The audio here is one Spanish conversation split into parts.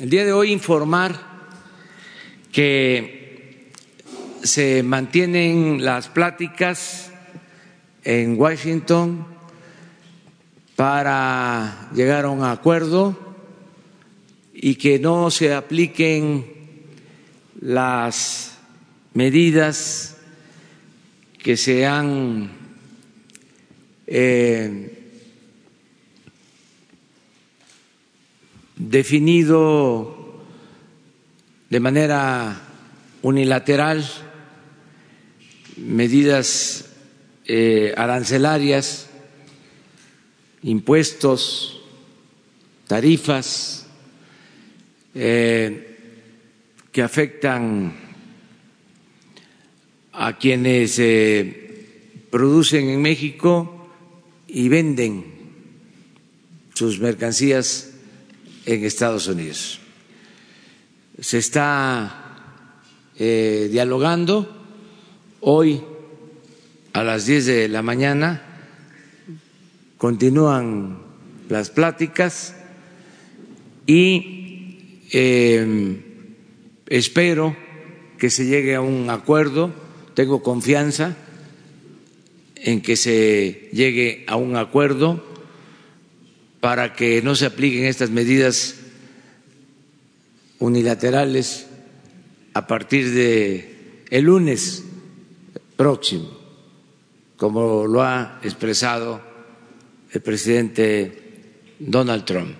El día de hoy informar que se mantienen las pláticas en Washington para llegar a un acuerdo y que no se apliquen las medidas que se han eh, definido de manera unilateral medidas eh, arancelarias, impuestos, tarifas eh, que afectan a quienes eh, producen en México y venden sus mercancías en Estados Unidos. Se está eh, dialogando hoy a las 10 de la mañana, continúan las pláticas y eh, espero que se llegue a un acuerdo, tengo confianza en que se llegue a un acuerdo para que no se apliquen estas medidas unilaterales a partir de el lunes próximo, como lo ha expresado el presidente Donald Trump.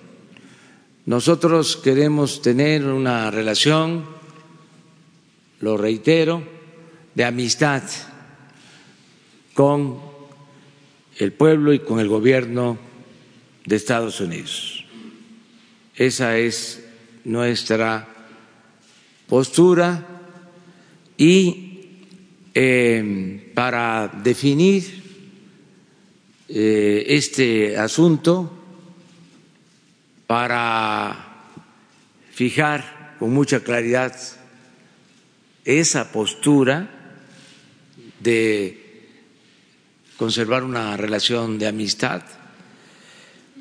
Nosotros queremos tener una relación, lo reitero, de amistad con el pueblo y con el gobierno de Estados Unidos. Esa es nuestra postura y eh, para definir eh, este asunto, para fijar con mucha claridad esa postura de conservar una relación de amistad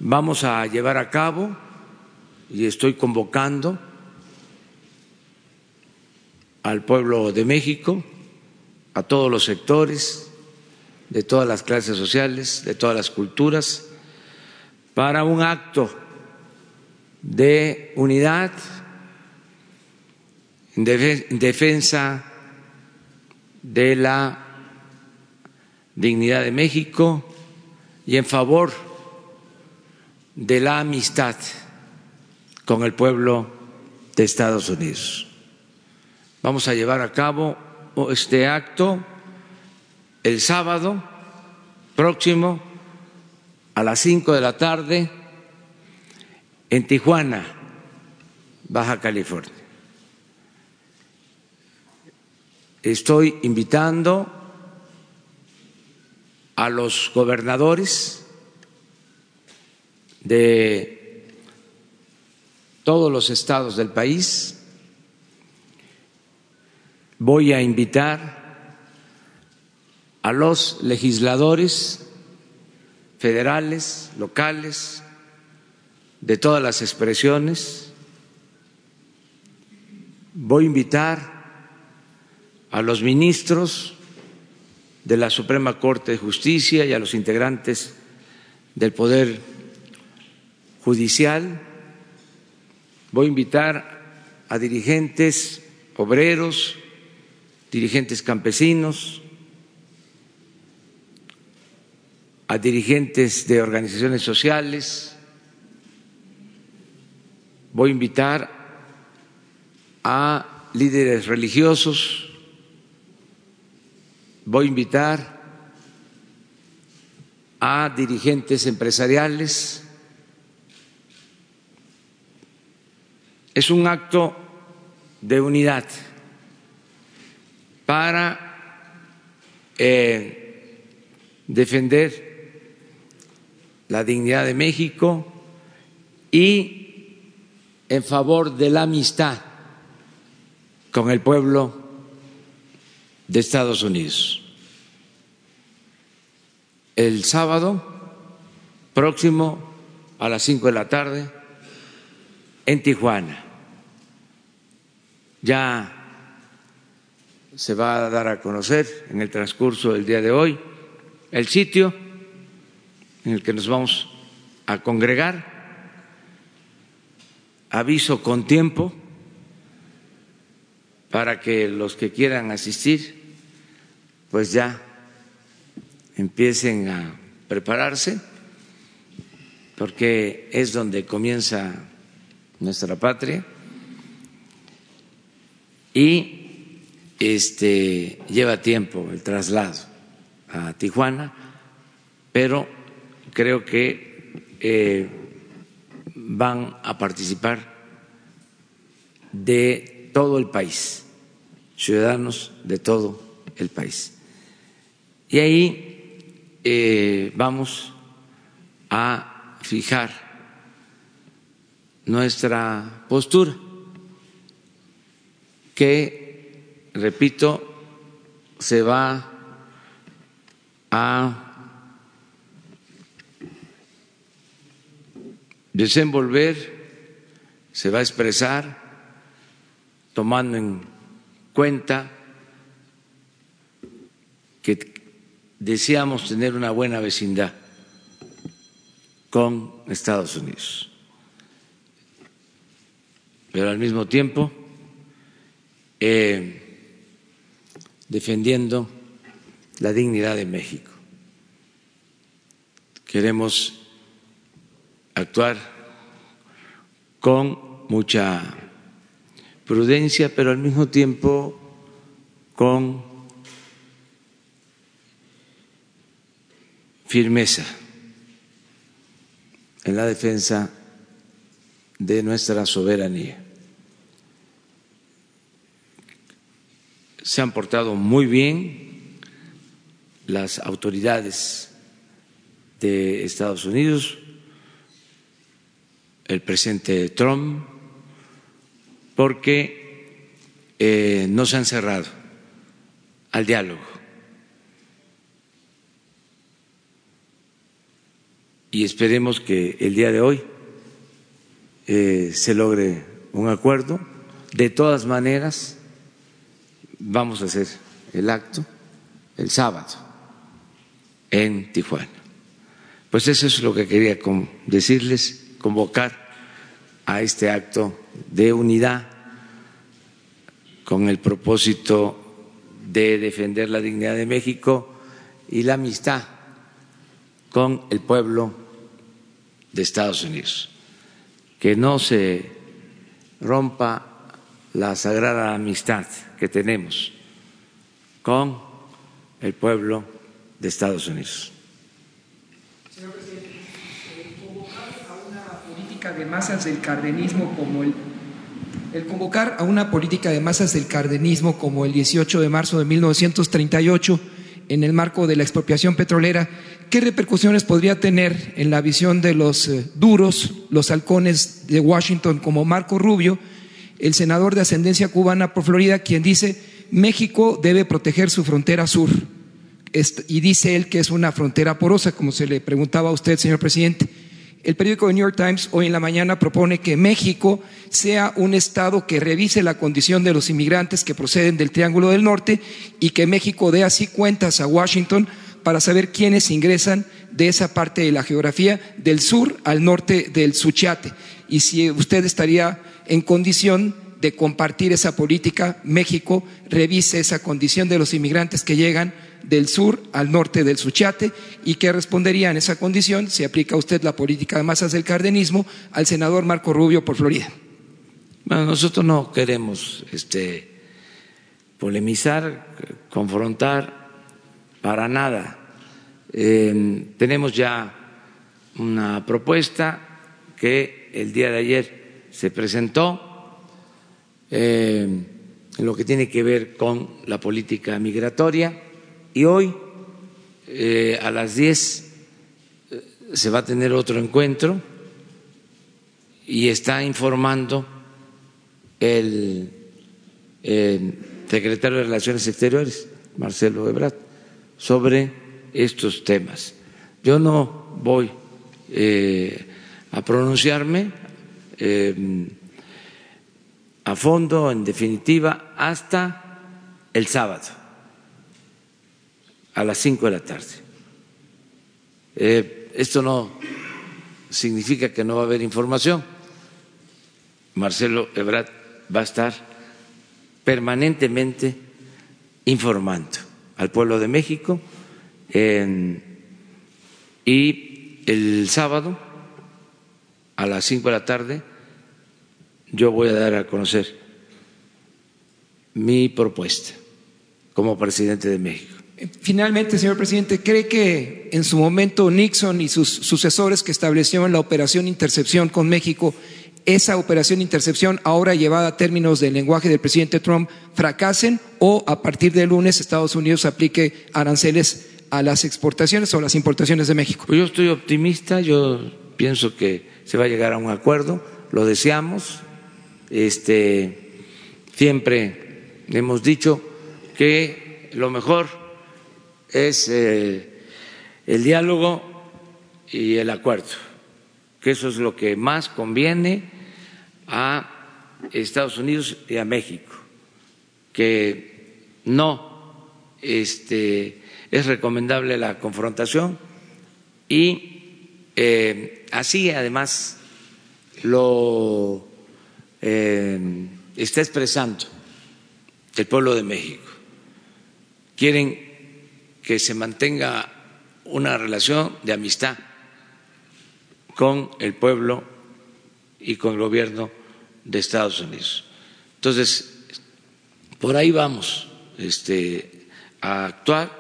vamos a llevar a cabo y estoy convocando al pueblo de México, a todos los sectores, de todas las clases sociales, de todas las culturas, para un acto de unidad en defensa de la dignidad de México y en favor de la amistad con el pueblo de Estados Unidos. Vamos a llevar a cabo este acto el sábado próximo a las cinco de la tarde en Tijuana, Baja California. Estoy invitando a los gobernadores de todos los estados del país. Voy a invitar a los legisladores federales, locales, de todas las expresiones. Voy a invitar a los ministros de la Suprema Corte de Justicia y a los integrantes del Poder judicial. Voy a invitar a dirigentes obreros, dirigentes campesinos, a dirigentes de organizaciones sociales. Voy a invitar a líderes religiosos. Voy a invitar a dirigentes empresariales es un acto de unidad para eh, defender la dignidad de México y en favor de la amistad con el pueblo de Estados Unidos. El sábado próximo a las cinco de la tarde en Tijuana, Ya se va a dar a conocer en el transcurso del día de hoy el sitio en el que nos vamos a congregar. Aviso con tiempo para que los que quieran asistir pues ya empiecen a prepararse, porque es donde comienza nuestra patria y este lleva tiempo el traslado a Tijuana, pero creo que eh, van a participar de todo el país, ciudadanos de todo el país. Y ahí eh, vamos a fijar nuestra postura, que, repito, se va a desenvolver, se va a expresar tomando en cuenta que deseamos tener una buena vecindad con Estados Unidos, pero al mismo tiempo eh, defendiendo la dignidad de México. Queremos actuar con mucha prudencia, pero al mismo tiempo con firmeza en la defensa de nuestra soberanía. Se han portado muy bien las autoridades de Estados Unidos, el presidente Trump, porque eh, no se han cerrado al diálogo y esperemos que el día de hoy eh, se logre un acuerdo. De todas maneras, vamos a hacer el acto el sábado en Tijuana. Pues eso es lo que quería decirles, convocar a este acto de unidad con el propósito de defender la dignidad de México y la amistad con el pueblo de Estados Unidos. Que no se rompa la sagrada amistad que tenemos con el pueblo de Estados Unidos. Señor presidente, el convocar a una política de masas del cardenismo como el el convocar a una política de masas del cardenismo como el 18 de marzo de 1938 en el marco de la expropiación petrolera, ¿qué repercusiones podría tener en la visión de los eh, duros, los halcones de Washington como Marco Rubio, el senador de ascendencia cubana por Florida, quien dice México debe proteger su frontera sur? Y dice él que es una frontera porosa, como se le preguntaba a usted, señor presidente. El periódico The New York Times hoy en la mañana propone que México sea un Estado que revise la condición de los inmigrantes que proceden del Triángulo del Norte y que México dé así cuentas a Washington para saber quiénes ingresan de esa parte de la geografía del sur al norte del Suchiate y si usted estaría en condición de compartir esa política, México revise esa condición de los inmigrantes que llegan del sur al norte del Suchiate y que respondería en esa condición si aplica usted la política de masas del cardenismo al senador Marco Rubio por Florida. Bueno, nosotros no queremos este, polemizar, confrontar, para nada. Eh, tenemos ya una propuesta que el día de ayer se presentó eh, en lo que tiene que ver con la política migratoria y hoy eh, a las 10 eh, se va a tener otro encuentro y está informando el, secretario de Relaciones Exteriores, Marcelo Ebrard, sobre estos temas. Yo no voy eh, a pronunciarme a fondo, en definitiva, hasta el sábado, a las cinco de la tarde. Eh, esto no significa que no va a haber información. Marcelo Ebrard va a estar permanentemente informando al pueblo de México y el sábado a las cinco de la tarde yo voy a dar a conocer mi propuesta como presidente de México. Finalmente, señor presidente, ¿cree que en su momento Nixon y sus sucesores que establecieron la operación Intercepción con México, esa operación Intercepción ahora llevada a términos del lenguaje del presidente Trump, fracasen o a partir del lunes Estados Unidos aplique aranceles a las exportaciones o las importaciones de México? Pues yo estoy optimista, yo pienso que se va a llegar a un acuerdo, lo deseamos, este, siempre hemos dicho que lo mejor es eh, el diálogo y el acuerdo, que eso es lo que más conviene a Estados Unidos y a México, que no este, es recomendable la confrontación y eh, así además lo eh, está expresando el pueblo de México. Quieren que se mantenga una relación de amistad con el pueblo y con el gobierno de Estados Unidos. Entonces, por ahí vamos este, a actuar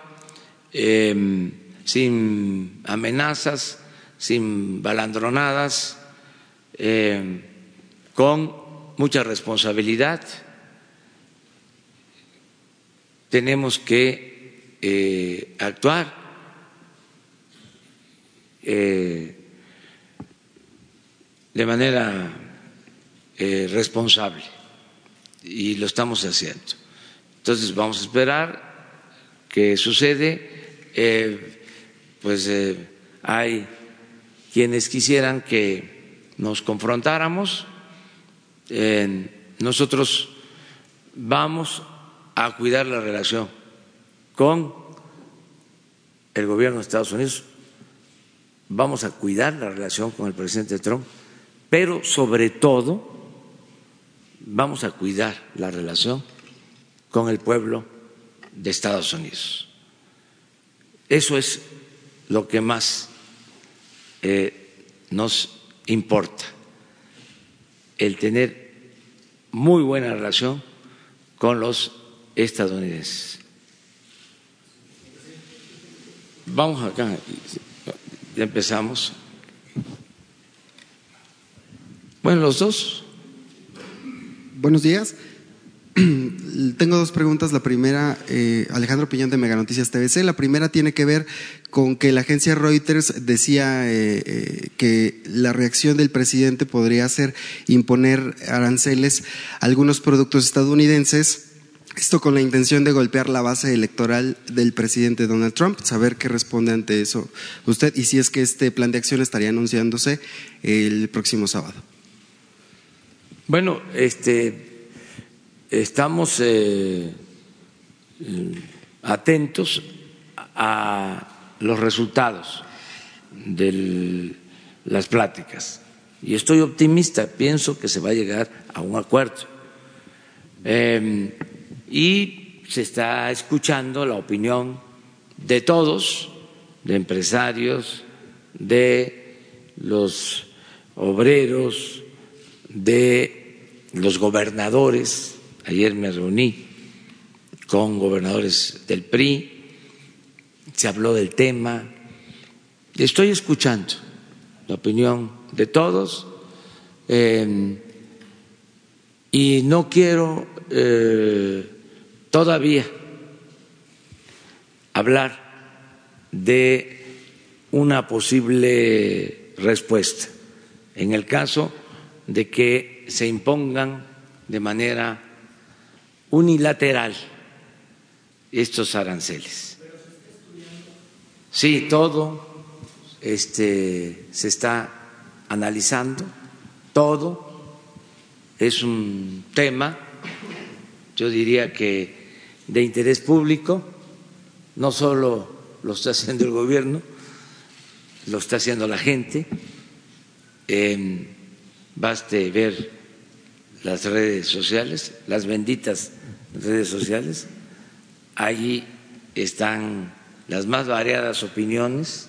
em, sin amenazas, sin balandronadas, em, con mucha responsabilidad. Tenemos que eh, actuar eh, de manera eh, responsable y lo estamos haciendo. Entonces vamos a esperar que sucede. pues hay quienes quisieran que nos confrontáramos nosotros vamos a cuidar la relación con el gobierno de Estados Unidos, vamos a cuidar la relación con el presidente Trump, pero sobre todo vamos a cuidar la relación con el pueblo de Estados Unidos. Eso es lo que más eh, nos importa el tener muy buena relación con los estadounidenses. Vamos acá, empezamos. Bueno, los dos. Buenos días. Tengo dos preguntas. La primera, eh, Alejandro Piñón de Mega Noticias TVC. La primera tiene que ver con que la agencia Reuters decía eh, eh, que la reacción del presidente podría ser imponer aranceles a algunos productos estadounidenses. Esto con la intención de golpear la base electoral del presidente Donald Trump, saber qué responde ante eso usted y si es que este plan de acción estaría anunciándose el próximo sábado. Bueno, este, estamos eh, atentos a los resultados de las pláticas y estoy optimista, pienso que se va a llegar a un acuerdo. Em, y se está escuchando la opinión de todos, de empresarios, de los obreros, de los gobernadores Ayer me reuní con gobernadores del PRI, se habló del tema, estoy escuchando la opinión de todos em, y no quiero eh, todavía hablar de una posible respuesta. En el caso de que se impongan de manera unilateral estos aranceles. Sí, todo este, se está analizando, todo. es un tema, yo diría que de interés público, no solo lo está haciendo el gobierno, lo está haciendo la gente. Eh, baste ver las redes sociales, las benditas redes sociales, allí están las más variadas opiniones,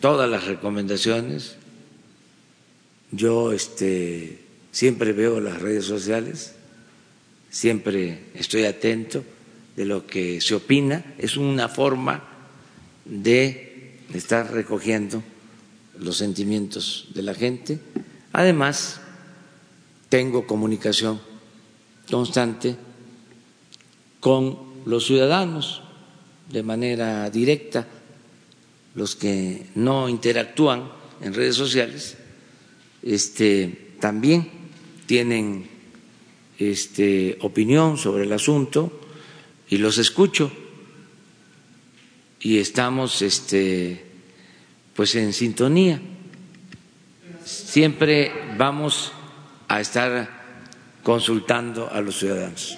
todas las recomendaciones. Yo este, siempre veo las redes sociales, siempre estoy atento de lo que se opina, es una forma de estar recogiendo los sentimientos de la gente. Además, tengo comunicación constante con los ciudadanos de manera directa, los que no interactúan en redes sociales, este, también tienen este, opinión sobre el asunto y los escucho y estamos este, pues en sintonía. Siempre vamos a estar consultando a los ciudadanos.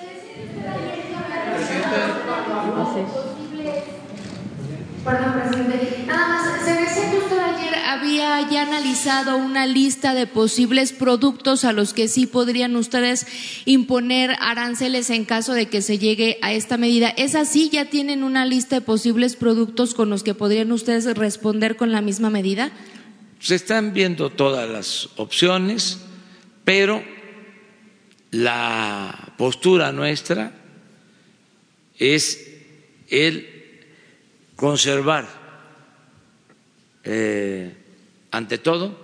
Había ya analizado una lista de posibles productos a los que sí podrían ustedes imponer aranceles en caso de que se llegue a esta medida. ¿Es así? ¿Ya tienen una lista de posibles productos con los que podrían ustedes responder con la misma medida? Se están viendo todas las opciones, pero la postura nuestra es el conservar, eh, ante todo,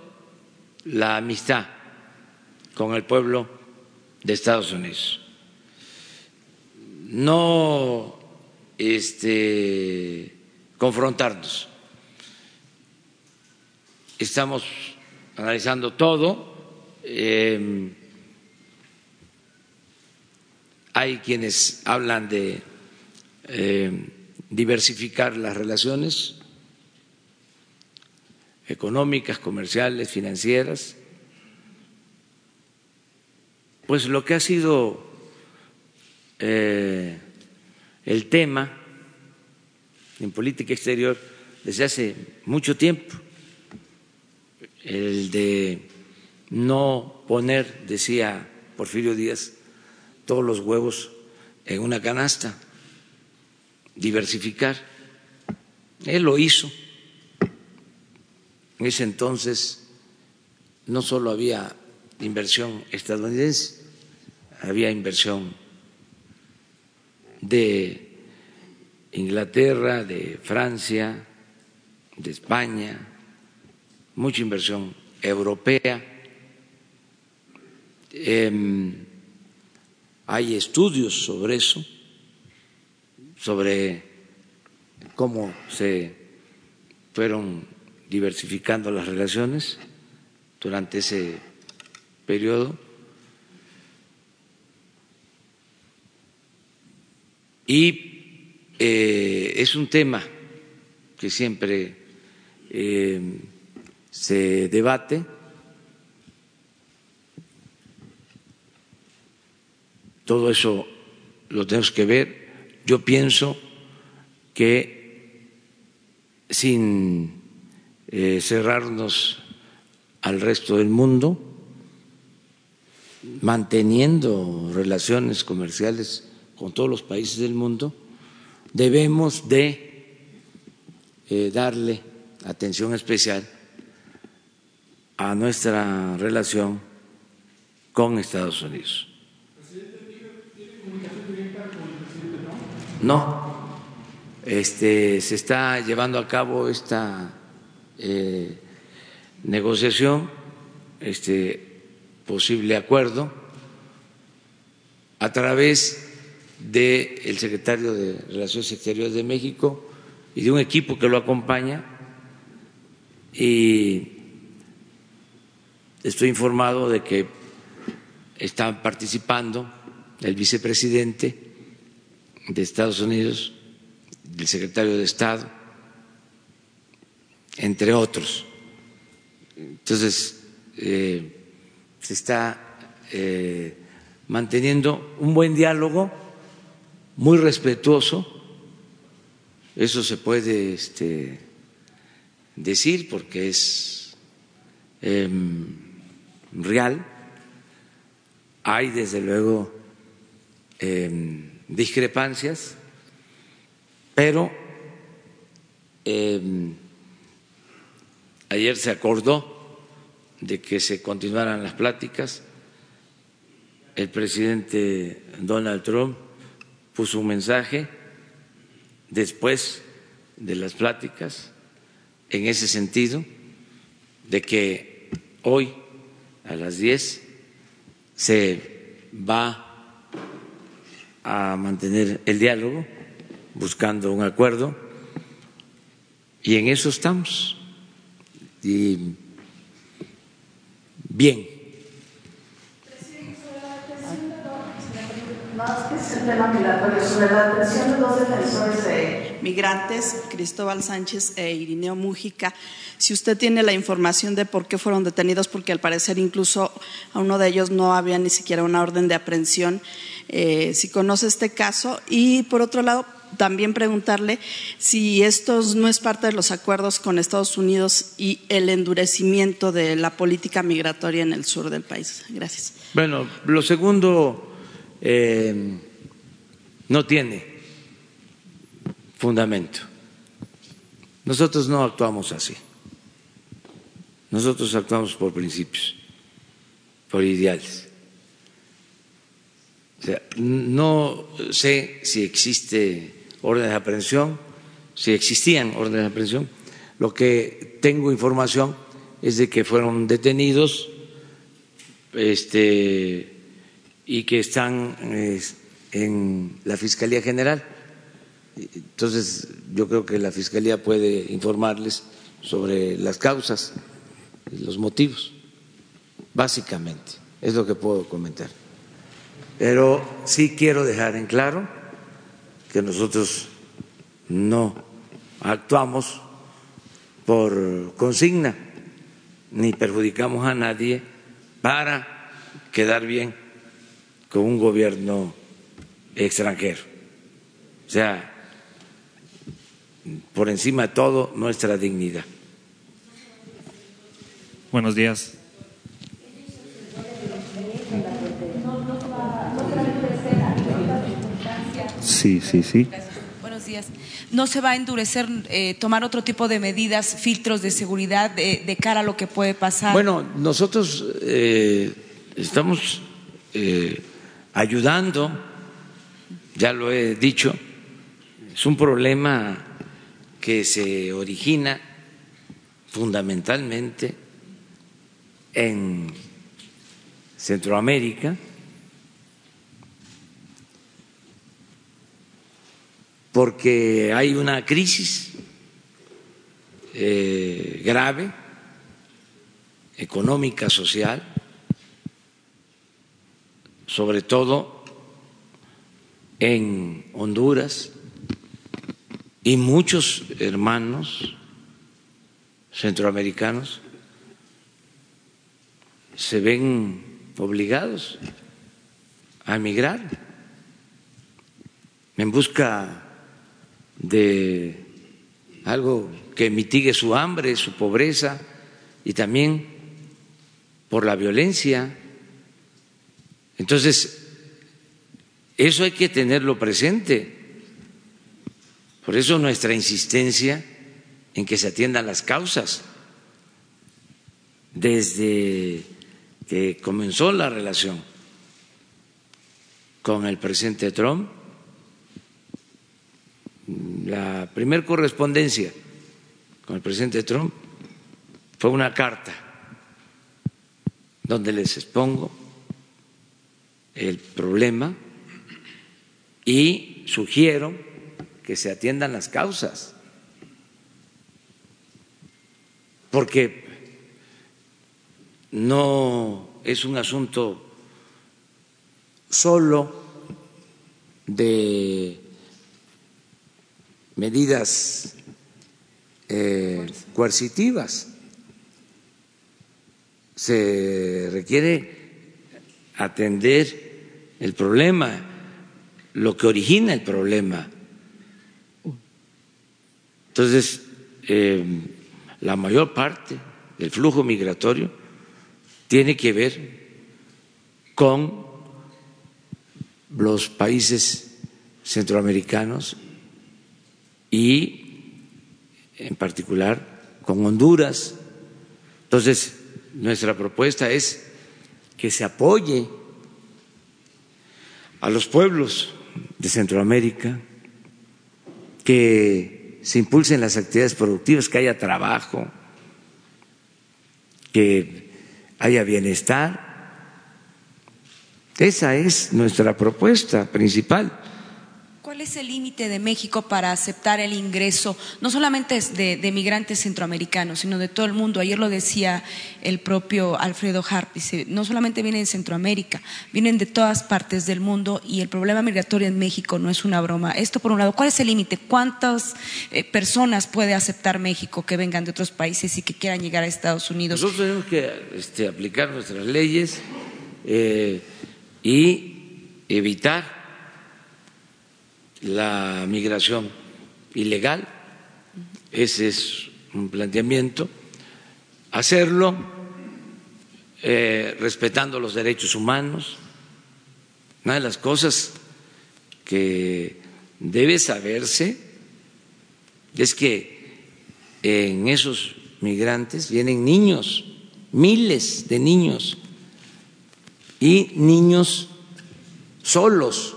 la amistad con el pueblo de Estados Unidos. No este, confrontarnos. Estamos analizando todo. Eh, hay quienes hablan de eh, diversificar las relaciones económicas, comerciales, financieras, pues lo que ha sido eh, el tema en política exterior desde hace mucho tiempo, el de no poner, decía Porfirio Díaz, todos los huevos en una canasta diversificar. Él lo hizo. En ese entonces no solo había inversión estadounidense, había inversión de Inglaterra, de Francia, de España, mucha inversión europea. Em, hay estudios sobre eso sobre cómo se fueron diversificando las relaciones durante ese periodo. Y eh, es un tema que siempre eh, se debate. Todo eso lo tenemos que ver yo pienso que sin eh, cerrarnos al resto del mundo, manteniendo relaciones comerciales con todos los países del mundo, debemos de eh, darle atención especial a nuestra relación con Estados Unidos. No, este, se está llevando a cabo esta eh, negociación, este posible acuerdo, a través del secretario de Relaciones Exteriores de México y de un equipo que lo acompaña. Y estoy informado de que están participando el vicepresidente de Estados Unidos, del secretario de Estado, entre otros. Entonces, eh, se está eh, manteniendo un buen diálogo, muy respetuoso, eso se puede este, decir porque es em, real. Hay desde luego em, discrepancias, pero em, ayer se acordó de que se continuaran las pláticas. El presidente Donald Trump puso un mensaje después de las pláticas en ese sentido, de que hoy a las 10 se va a mantener el diálogo buscando un acuerdo y en eso estamos. Y bien. Más que es el tema migratorio, sobre la atención de dos defensores de migrantes, Cristóbal Sánchez e Irineo Mújica, si usted tiene la información de por qué fueron detenidos, porque al parecer incluso a uno de ellos no había ni siquiera una orden de aprehensión, eh, si conoce este caso. Y por otro lado, también preguntarle si esto no es parte de los acuerdos con Estados Unidos y el endurecimiento de la política migratoria en el sur del país. Gracias. Bueno, lo segundo eh, no tiene fundamento. Nosotros no actuamos así. Nosotros actuamos por principios, por ideales. O sea, no sé si existe órdenes de aprehensión, si existían órdenes de aprehensión. Lo que tengo información es de que fueron detenidos este, y que están en la Fiscalía General. Entonces, yo creo que la Fiscalía puede informarles sobre las causas, los motivos, básicamente, es lo que puedo comentar. Pero sí quiero dejar en claro que nosotros no actuamos por consigna ni perjudicamos a nadie para quedar bien con un gobierno extranjero. O sea, por encima de todo, nuestra dignidad. Buenos días. Sí, sí, sí. Buenos días. ¿No se va a endurecer, eh, tomar otro tipo de medidas, filtros de seguridad de, cara a lo que puede pasar? Bueno, nosotros eh, estamos eh, ayudando, ya lo he dicho, es un problema que se origina fundamentalmente en Centroamérica porque hay una crisis eh, grave, económica, social, sobre todo en Honduras y muchos hermanos centroamericanos se ven obligados a emigrar en busca de algo que mitigue su hambre, su pobreza y también por la violencia. Entonces, eso hay que tenerlo presente. Por eso nuestra insistencia en que se atiendan las causas. Desde que comenzó la relación con el presidente Trump, la primer correspondencia con el presidente Trump fue una carta donde les expongo el problema y sugiero que se atiendan las causas, porque no es un asunto solo de medidas eh, coercitivas. Se requiere atender el problema, lo que origina el problema. Entonces, eh, la mayor parte del flujo migratorio tiene que ver con los países centroamericanos y en particular con Honduras. Entonces, nuestra propuesta es que se apoye a los pueblos de Centroamérica, que se impulsen las actividades productivas, que haya trabajo, que haya bienestar. Esa es nuestra propuesta principal. ¿Cuál es el límite de México para aceptar el ingreso, no solamente de, de, migrantes centroamericanos, sino de todo el mundo? Ayer lo decía el propio Alfredo Harp, dice, no solamente vienen de Centroamérica, vienen de todas partes del mundo y el problema migratorio en México no es una broma. Esto por un lado, ¿cuál es el límite? ¿Cuántas eh, personas puede aceptar México que vengan de otros países y que quieran llegar a Estados Unidos? Nosotros tenemos que este, aplicar nuestras leyes eh, y evitar la migración ilegal, ese es un planteamiento, hacerlo eh, respetando los derechos humanos. Una de las cosas que debe saberse es que en esos migrantes vienen niños, miles de niños, y niños solos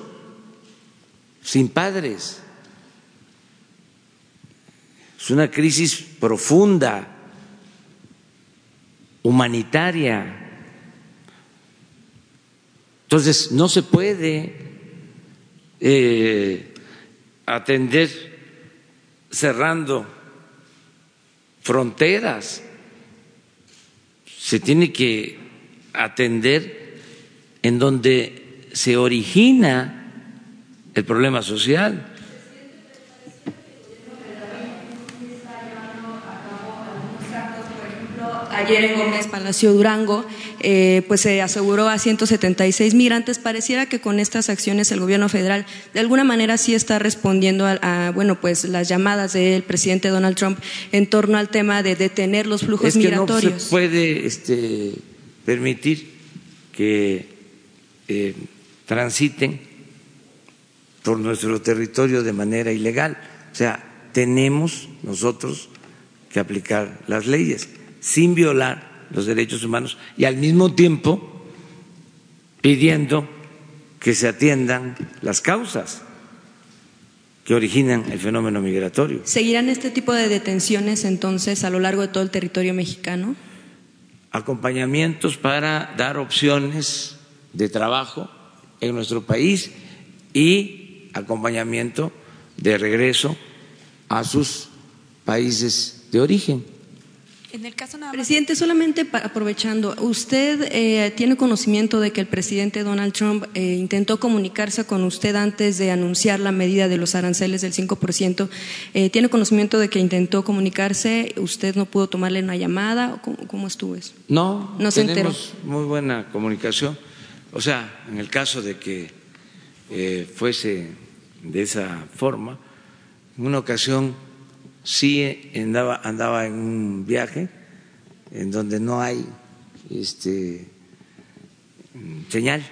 sin padres. Es una crisis profunda, humanitaria. Entonces, no se puede eh, atender cerrando fronteras. Se tiene que atender en donde se origina el problema social. Ayer en Gómez Palacio Durango, eh, pues se aseguró a 176 migrantes. Pareciera que con estas acciones el gobierno federal de alguna manera sí está respondiendo a, a bueno, pues las llamadas del presidente Donald Trump en torno al tema de detener los flujos es que migratorios. No se puede este, permitir que eh, transiten por nuestro territorio de manera ilegal. O sea, tenemos nosotros que aplicar las leyes sin violar los derechos humanos y al mismo tiempo pidiendo que se atiendan las causas que originan el fenómeno migratorio. ¿Seguirán este tipo de detenciones entonces a lo largo de todo el territorio mexicano? Acompañamientos para dar opciones de trabajo en nuestro país y acompañamiento de regreso a sus países de origen. En el caso nada más. Presidente, solamente aprovechando, ¿usted eh, tiene conocimiento de que el presidente Donald Trump eh, intentó comunicarse con usted antes de anunciar la medida de los aranceles del 5%? Eh, ¿Tiene conocimiento de que intentó comunicarse? ¿Usted no pudo tomarle una llamada? ¿Cómo, cómo estuvo eso? No, No se tenemos muy buena comunicación. O sea, en el caso de que eh, fuese de esa forma, en una ocasión sí andaba, andaba en un viaje en donde no hay este, señal.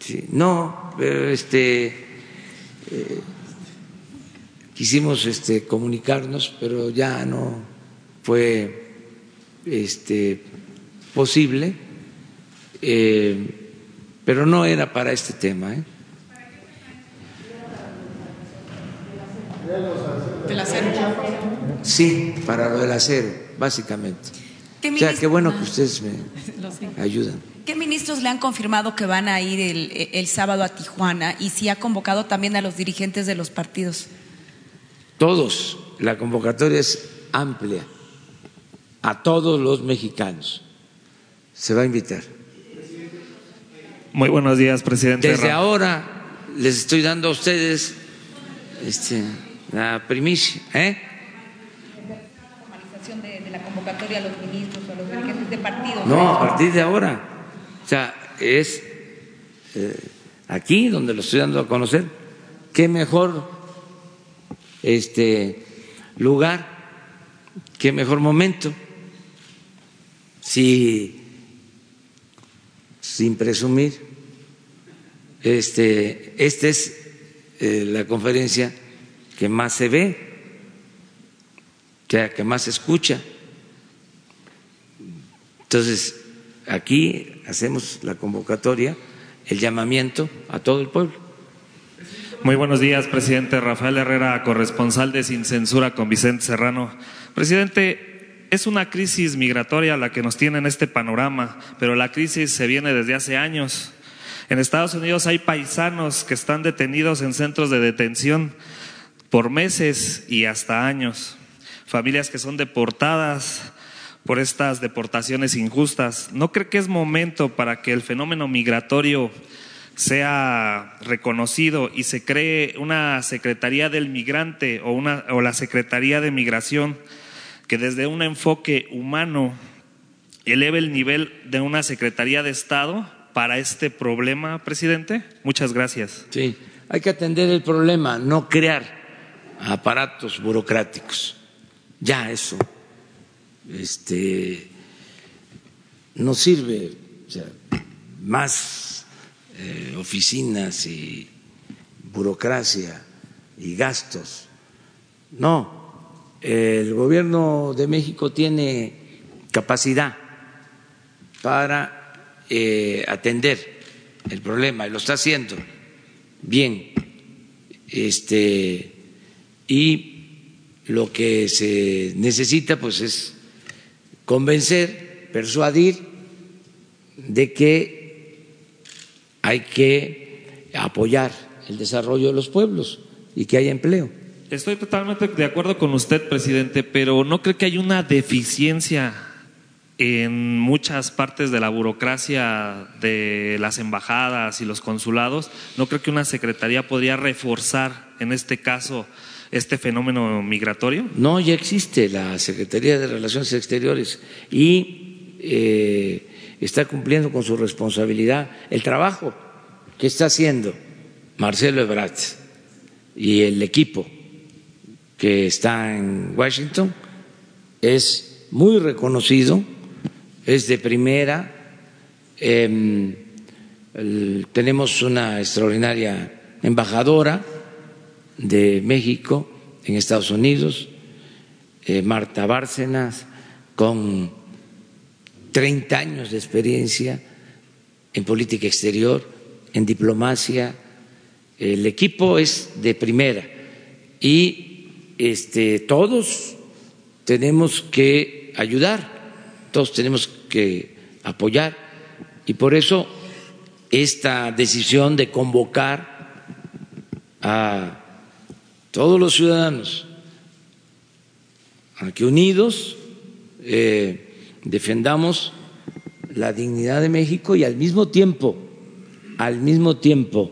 Sí, no, pero este, eh, quisimos este, comunicarnos, pero ya no fue este, posible, eh, pero no era para este tema. ¿eh? Del acero. Sí, para lo del acero, básicamente. ¿Qué, O sea, qué bueno que ustedes me ayudan. ¿Qué ministros le han confirmado que van a ir el, el sábado a Tijuana y si ha convocado también a los dirigentes de los partidos? Todos, la convocatoria es amplia a todos los mexicanos. Se va a invitar. Muy buenos días, presidente. Desde Ra- ahora les estoy dando a ustedes este, la primicia. ¿eh? formalización de, de la convocatoria a los ministros o a los dirigentes de partidos. No, a partir de ahora. O sea, es eh, aquí donde lo estoy dando a conocer. Qué mejor este lugar, qué mejor momento. Si sin presumir, este, esta es eh, la conferencia que más se ve, que más se escucha. Entonces, aquí hacemos la convocatoria, el llamamiento a todo el pueblo. Muy buenos días, presidente Rafael Herrera, corresponsal de Sin Censura con Vicente Serrano. Presidente, es una crisis migratoria la que nos tiene en este panorama, pero la crisis se viene desde hace años. En Estados Unidos hay paisanos que están detenidos en centros de detención por meses y hasta años. Familias que son deportadas por estas deportaciones injustas. ¿No cree que es momento para que el fenómeno migratorio sea reconocido y se cree una Secretaría del Migrante o, una, o la Secretaría de Migración que desde un enfoque humano eleve el nivel de una Secretaría de Estado para este problema, presidente? Muchas gracias. Sí, hay que atender el problema, no crear aparatos burocráticos. Ya eso este, no sirve más eh, oficinas y burocracia y gastos. No, el gobierno de México tiene capacidad para eh, atender el problema y lo está haciendo bien. Este, y lo que se necesita pues es convencer, persuadir de que hay que apoyar el desarrollo de los pueblos y que haya empleo. Estoy totalmente de acuerdo con usted, presidente, pero ¿no cree que hay una deficiencia en muchas partes de la burocracia de las embajadas y los consulados? ¿No creo que una secretaría podría reforzar en este caso este fenómeno migratorio? No, ya existe la Secretaría de Relaciones Exteriores y eh, está cumpliendo con su responsabilidad. El trabajo que está haciendo Marcelo Ebrard y el equipo que está en Washington es muy reconocido, es de primera. Em, tenemos una extraordinaria embajadora de México en Estados Unidos, eh, Marta Bárcenas, con 30 años de experiencia en política exterior, en diplomacia. El equipo es de primera y este, todos tenemos que ayudar, todos tenemos que apoyar. Y por eso esta decisión de convocar a todos los ciudadanos, a que unidos eh, defendamos la dignidad de México y al mismo tiempo, al mismo tiempo,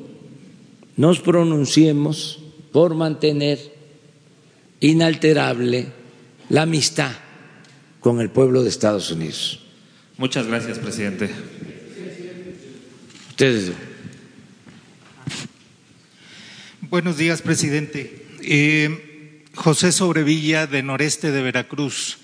nos pronunciemos por mantener inalterable la amistad con el pueblo de Estados Unidos. Muchas gracias, presidente. Ustedes. Buenos días, presidente. Eh, José Sobrevilla, de Noreste de Veracruz.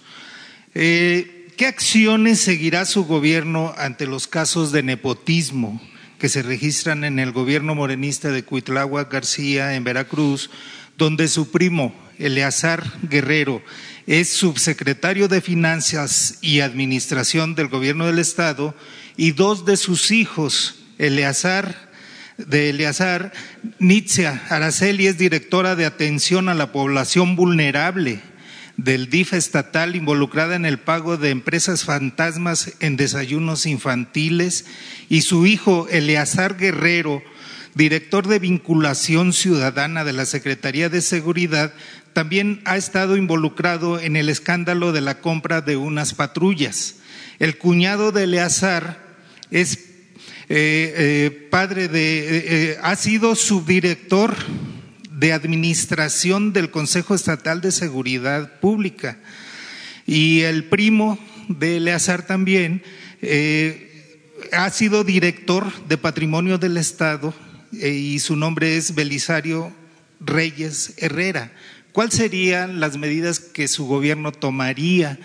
Eh, ¿Qué acciones seguirá su gobierno ante los casos de nepotismo que se registran en el gobierno morenista de Cuitlagua García, en Veracruz, donde su primo, Eleazar Guerrero, es subsecretario de Finanzas y Administración del gobierno del Estado y dos de sus hijos, Eleazar de Eleazar, Nitzia Araceli es directora de atención a la población vulnerable del DIF estatal involucrada en el pago de empresas fantasmas en desayunos infantiles y su hijo Eleazar Guerrero, director de vinculación ciudadana de la Secretaría de Seguridad, también ha estado involucrado en el escándalo de la compra de unas patrullas. El cuñado de Eleazar es eh, eh, padre de, eh, ha sido subdirector de administración del Consejo Estatal de Seguridad Pública y el primo de Eleazar también ha sido director de Patrimonio del Estado y su nombre es Belisario Reyes Herrera. ¿Cuáles serían las medidas que su gobierno tomaría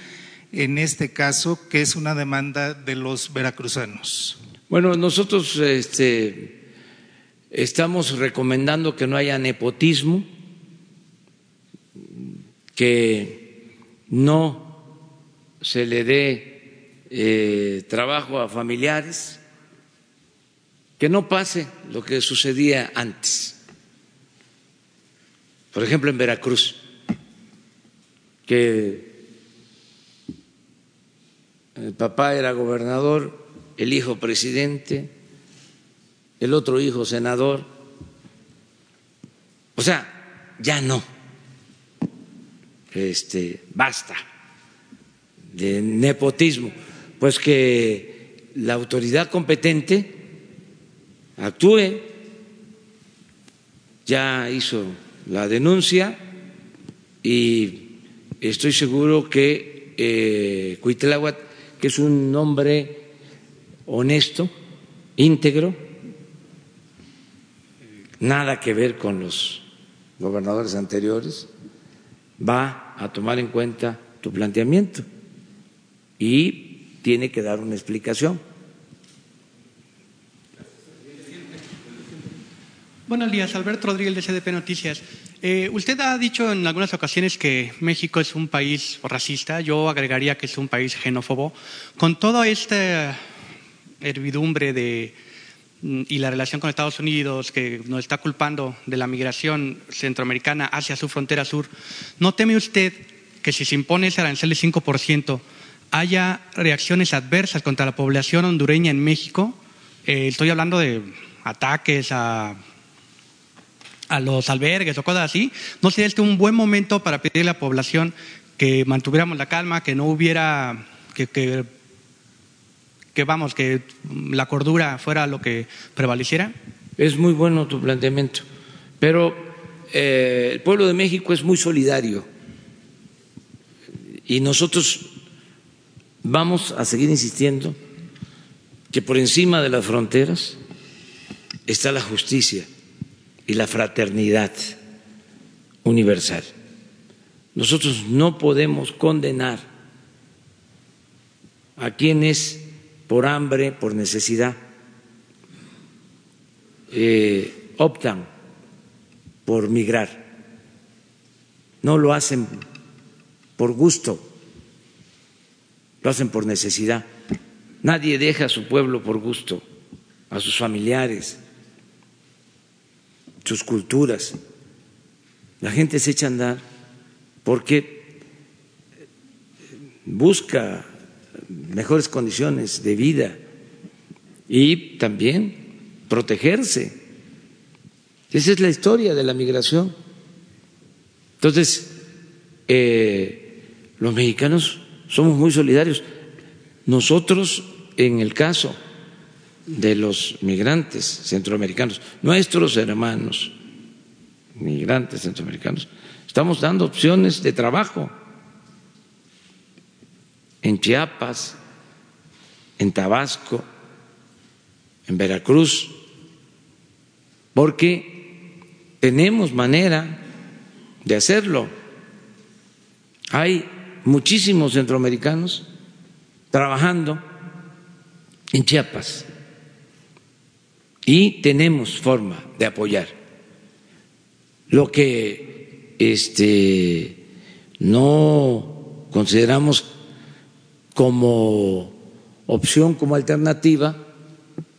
en este caso, que es una demanda de los veracruzanos? Bueno, nosotros este, estamos recomendando que no haya nepotismo, que no se le dé eh, trabajo a familiares, que no pase lo que sucedía antes por ejemplo, en Veracruz, que el papá era gobernador, el hijo presidente, el otro hijo senador. O sea, ya no. Este, basta de nepotismo, pues que la autoridad competente actúe. Ya hizo la denuncia y estoy seguro que eh, que es un hombre honesto, íntegro, nada que ver con los gobernadores anteriores, va a tomar en cuenta tu planteamiento y tiene que dar una explicación. Buenos días, Alberto Rodríguez de CDP Noticias. Eh, usted ha dicho en algunas ocasiones que México es un país racista, yo agregaría que es un país xenófobo. Con toda esta hervidumbre de, mm, y la relación con Estados Unidos que nos está culpando de la migración centroamericana hacia su frontera sur, ¿no teme usted que si se impone ese arancel de 5% haya reacciones adversas contra la población hondureña en México? Eh, estoy hablando de ataques a a los albergues o cosas así, no sería este un buen momento para pedirle a la población que mantuviéramos la calma, que no hubiera, que, que, vamos, que la cordura fuera lo que prevaleciera? Es muy bueno tu planteamiento, pero eh, el pueblo de México es muy solidario y nosotros vamos a seguir insistiendo que por encima de las fronteras está la justicia y la fraternidad universal. Nosotros no podemos condenar a quienes por hambre, por necesidad, eh, optan por migrar. No lo hacen por gusto, lo hacen por necesidad. Nadie deja a su pueblo por gusto, a sus familiares, sus culturas. La gente se echa a andar porque busca mejores condiciones de vida y también protegerse. Esa es la historia de la migración. Entonces, eh, los mexicanos somos muy solidarios. Nosotros, en el caso de los migrantes centroamericanos, nuestros hermanos migrantes centroamericanos. Estamos dando opciones de trabajo en Chiapas, en Tabasco, en Veracruz, porque tenemos manera de hacerlo. Hay muchísimos centroamericanos trabajando en Chiapas y tenemos forma de apoyar. Lo que este, no consideramos como opción, como alternativa,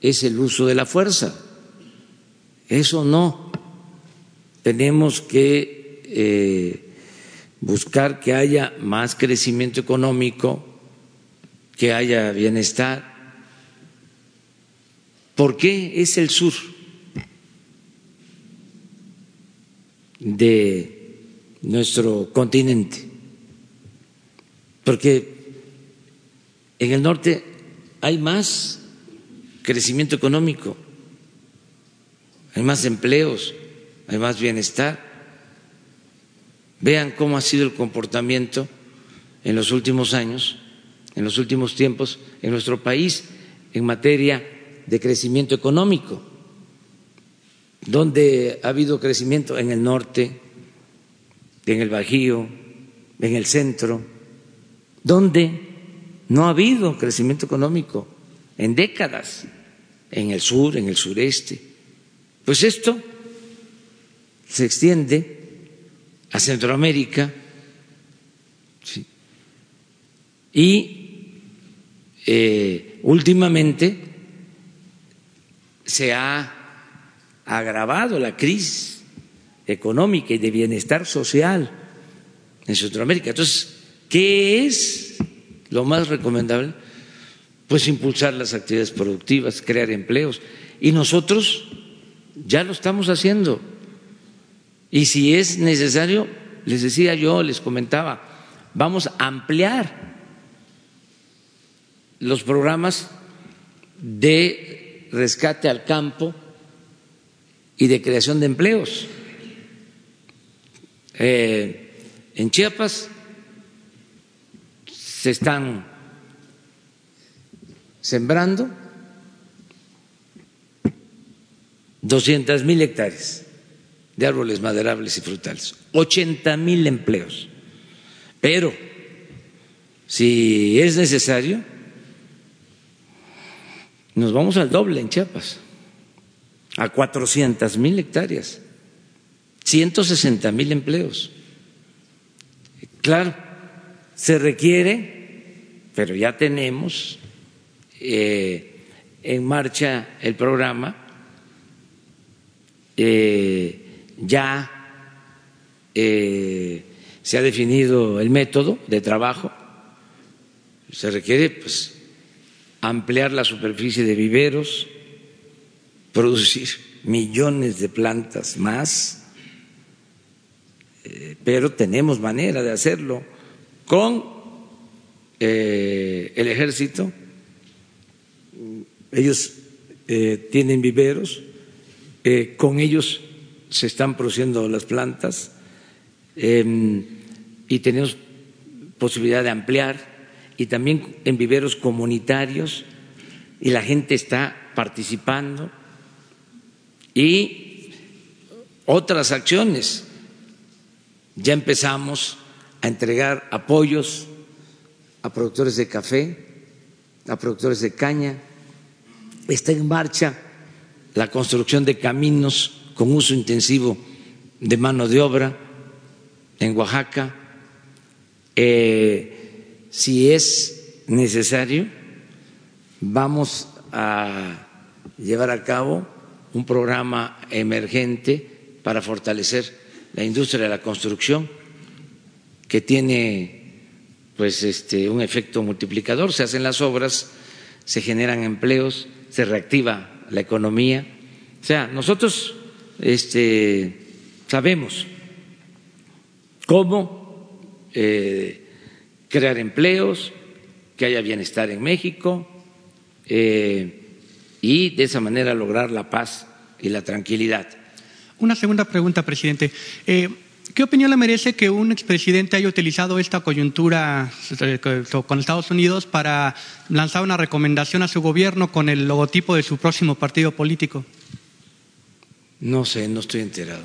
es el uso de la fuerza. Eso no. Tenemos que eh, buscar que haya más crecimiento económico, que haya bienestar ¿Por qué es el sur de nuestro continente? Porque en el norte hay más crecimiento económico, hay más empleos, hay más bienestar. Vean cómo ha sido el comportamiento en los últimos años, en los últimos tiempos en nuestro país en materia de crecimiento económico. ¿Dónde ha habido crecimiento? En el norte, en el Bajío, en el centro. ¿Dónde no ha habido crecimiento económico? En décadas. En el sur, en el sureste. Pues esto se extiende a Centroamérica y eh, últimamente se ha agravado la crisis económica y de bienestar social en Centroamérica. Entonces, ¿qué es lo más recomendable? Pues impulsar las actividades productivas, crear empleos. Y nosotros ya lo estamos haciendo. Y si es necesario, les decía yo, les comentaba, vamos a ampliar los programas de rescate al campo y de creación de empleos. Eh, en Chiapas se están sembrando 200 mil hectáreas de árboles maderables y frutales, 80 mil empleos. Pero, si es necesario, nos vamos al doble en Chiapas, a 400 mil hectáreas, 160 mil empleos. Claro, se requiere, pero ya tenemos eh, en marcha el programa, eh, ya eh, se ha definido el método de trabajo, se requiere pues ampliar la superficie de viveros, producir millones de plantas más, eh, pero tenemos manera de hacerlo con eh, el ejército. Ellos eh, tienen viveros, con ellos se están produciendo las plantas em, y tenemos posibilidad de ampliar y también en viveros comunitarios y la gente está participando y otras acciones. Ya empezamos a entregar apoyos a productores de café, a productores de caña. Está en marcha la construcción de caminos con uso intensivo de mano de obra en Oaxaca. Eh, si es necesario, vamos a llevar a cabo un programa emergente para fortalecer la industria de la construcción que tiene pues este un efecto multiplicador, se hacen las obras, se generan empleos, se reactiva la economía. O sea, nosotros este, sabemos cómo eh, crear empleos, que haya bienestar en México eh, y de esa manera lograr la paz y la tranquilidad. Una segunda pregunta, presidente. Eh, ¿Qué opinión le merece que un expresidente haya utilizado esta coyuntura eh, con Estados Unidos para lanzar una recomendación a su gobierno con el logotipo de su próximo partido político? No sé, no estoy enterado.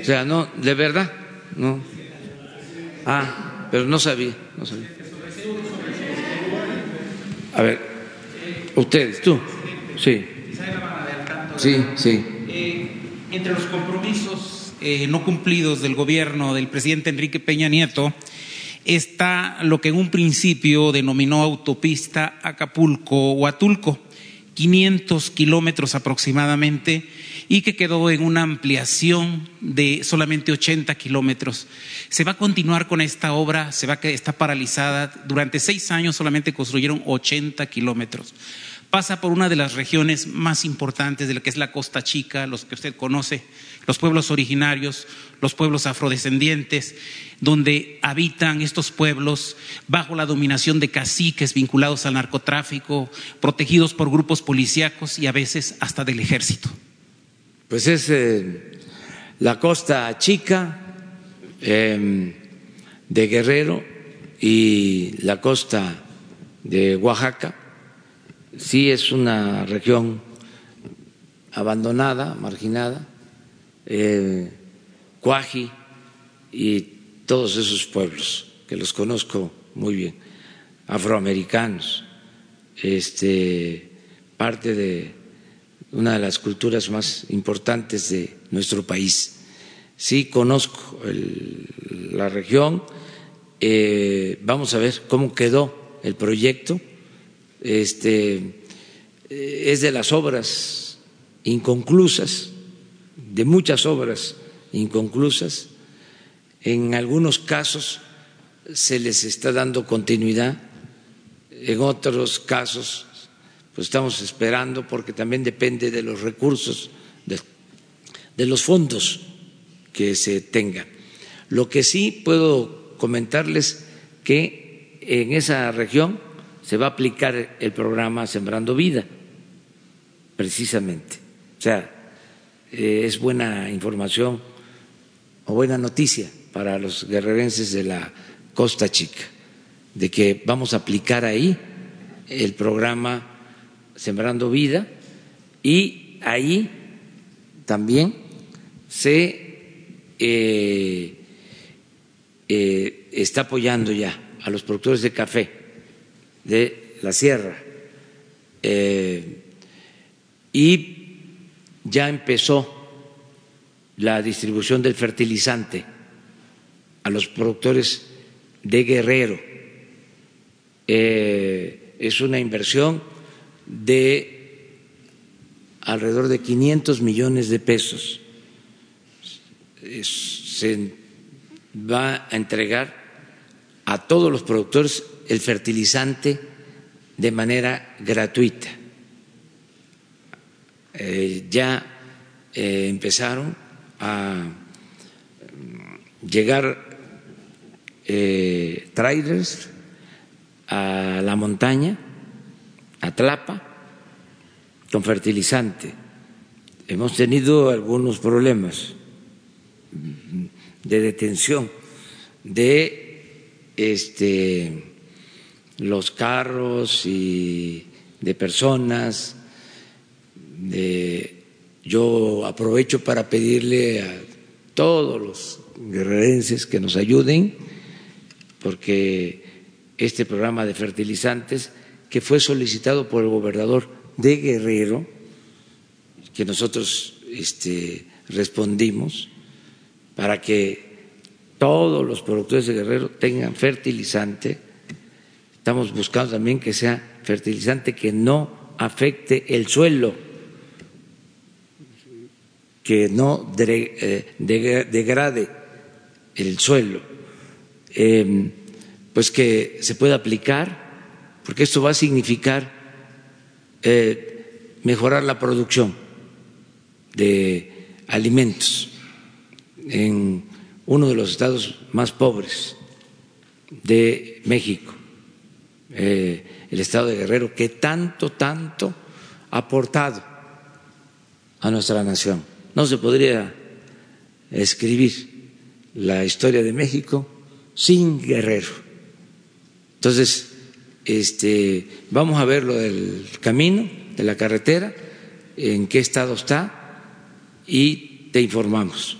O sea, no, de verdad, no. Ah pero no sabía, no sabía. A ver, ustedes, tú, sí. Sí, sí. Eh, entre los compromisos eh, no cumplidos del gobierno del presidente Enrique Peña Nieto está lo que en un principio denominó autopista Acapulco-Huatulco, 500 kilómetros aproximadamente y que quedó en una ampliación de solamente 80 kilómetros. Se va a continuar con esta obra, se va a, está paralizada. Durante seis años solamente construyeron 80 kilómetros. Pasa por una de las regiones más importantes de lo que es la Costa Chica, los que usted conoce, los pueblos originarios, los pueblos afrodescendientes, donde habitan estos pueblos bajo la dominación de caciques vinculados al narcotráfico, protegidos por grupos policíacos y a veces hasta del ejército pues es eh, la costa chica em, de Guerrero y la costa de Oaxaca, sí es una región abandonada, marginada, eh, Cuaji y todos esos pueblos que los conozco muy bien, afroamericanos, este, parte de una de las culturas más importantes de nuestro país. Sí, conozco la región, eh, vamos a ver cómo quedó el proyecto. Este, eh, es de las obras inconclusas, de muchas obras inconclusas. En algunos casos se les está dando continuidad, en otros casos pues estamos esperando porque también depende de los recursos, de, los fondos que se tengan. Lo que sí puedo comentarles que en esa región se va a aplicar el programa Sembrando Vida, precisamente. O sea, eh, es buena información o buena noticia para los guerrerenses de la Costa Chica, de que vamos a aplicar ahí el programa Sembrando Vida y ahí también se eh, eh, está apoyando ya a los productores de café de la sierra eh, y ya empezó la distribución del fertilizante a los productores de Guerrero. es una inversión de alrededor de 500 millones de pesos. Se va a entregar a todos los productores el fertilizante de manera gratuita. Eh, ya eh, empezaron a llegar eh, trailers a la montaña Atlapa con fertilizante. Hemos tenido algunos problemas de detención de este, los carros y de personas. yo aprovecho para pedirle a todos los guerrerenses que nos ayuden, porque este programa de fertilizantes que fue solicitado por el gobernador de Guerrero, que nosotros este, respondimos, para que todos los productores de Guerrero tengan fertilizante. Estamos buscando también que sea fertilizante que no afecte el suelo, que no eh, degrade el suelo, em, pues que se pueda aplicar porque esto va a significar eh, mejorar la producción de alimentos en uno de los estados más pobres de México, eh, el estado de Guerrero, que tanto, tanto ha aportado a nuestra nación. No se podría escribir la historia de México sin Guerrero. Entonces, este, vamos a ver lo del camino, de la carretera, en qué estado está y te informamos.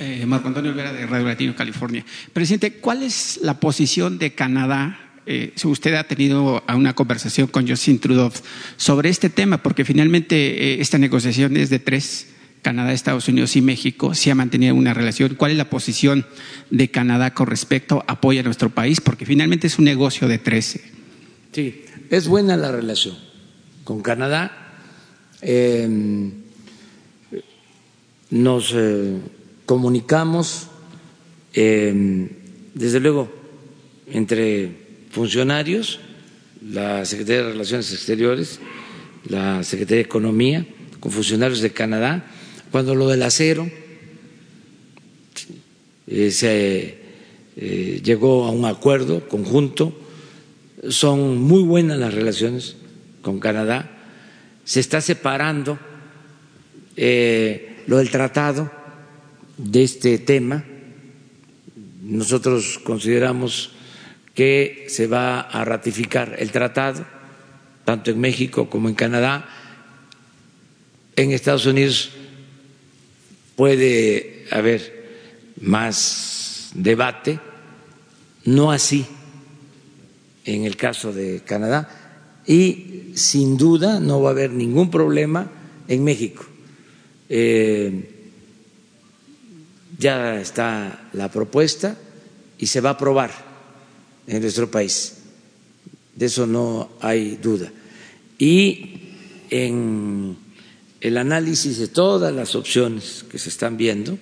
Eh, Marco Antonio Olvera de Radio Latino, California. Presidente, ¿cuál es la posición de Canadá? Eh, si usted ha tenido una conversación con Justin Trudeau sobre este tema, porque finalmente eh, esta negociación es de tres Canadá, Estados Unidos y México, si ha mantenido una relación. ¿Cuál es la posición de Canadá con respecto a apoyo a nuestro país? Porque finalmente es un negocio de 13. Sí, es buena la relación con Canadá. Em, nos eh, comunicamos, em, desde luego, entre funcionarios, la Secretaría de Relaciones Exteriores, la Secretaría de Economía, con funcionarios de Canadá cuando lo del acero eh, se eh, llegó a un acuerdo conjunto, son muy buenas las relaciones con Canadá, se está separando eh, lo del tratado de este tema. Nosotros consideramos que se va a ratificar el tratado, tanto en México como en Canadá. En Estados Unidos puede haber más debate, no así en el caso de Canadá, y sin duda no va a haber ningún problema en México. Eh, ya está la propuesta y se va a aprobar en nuestro país. De eso no hay duda. Y en el análisis de todas las opciones que se están viendo,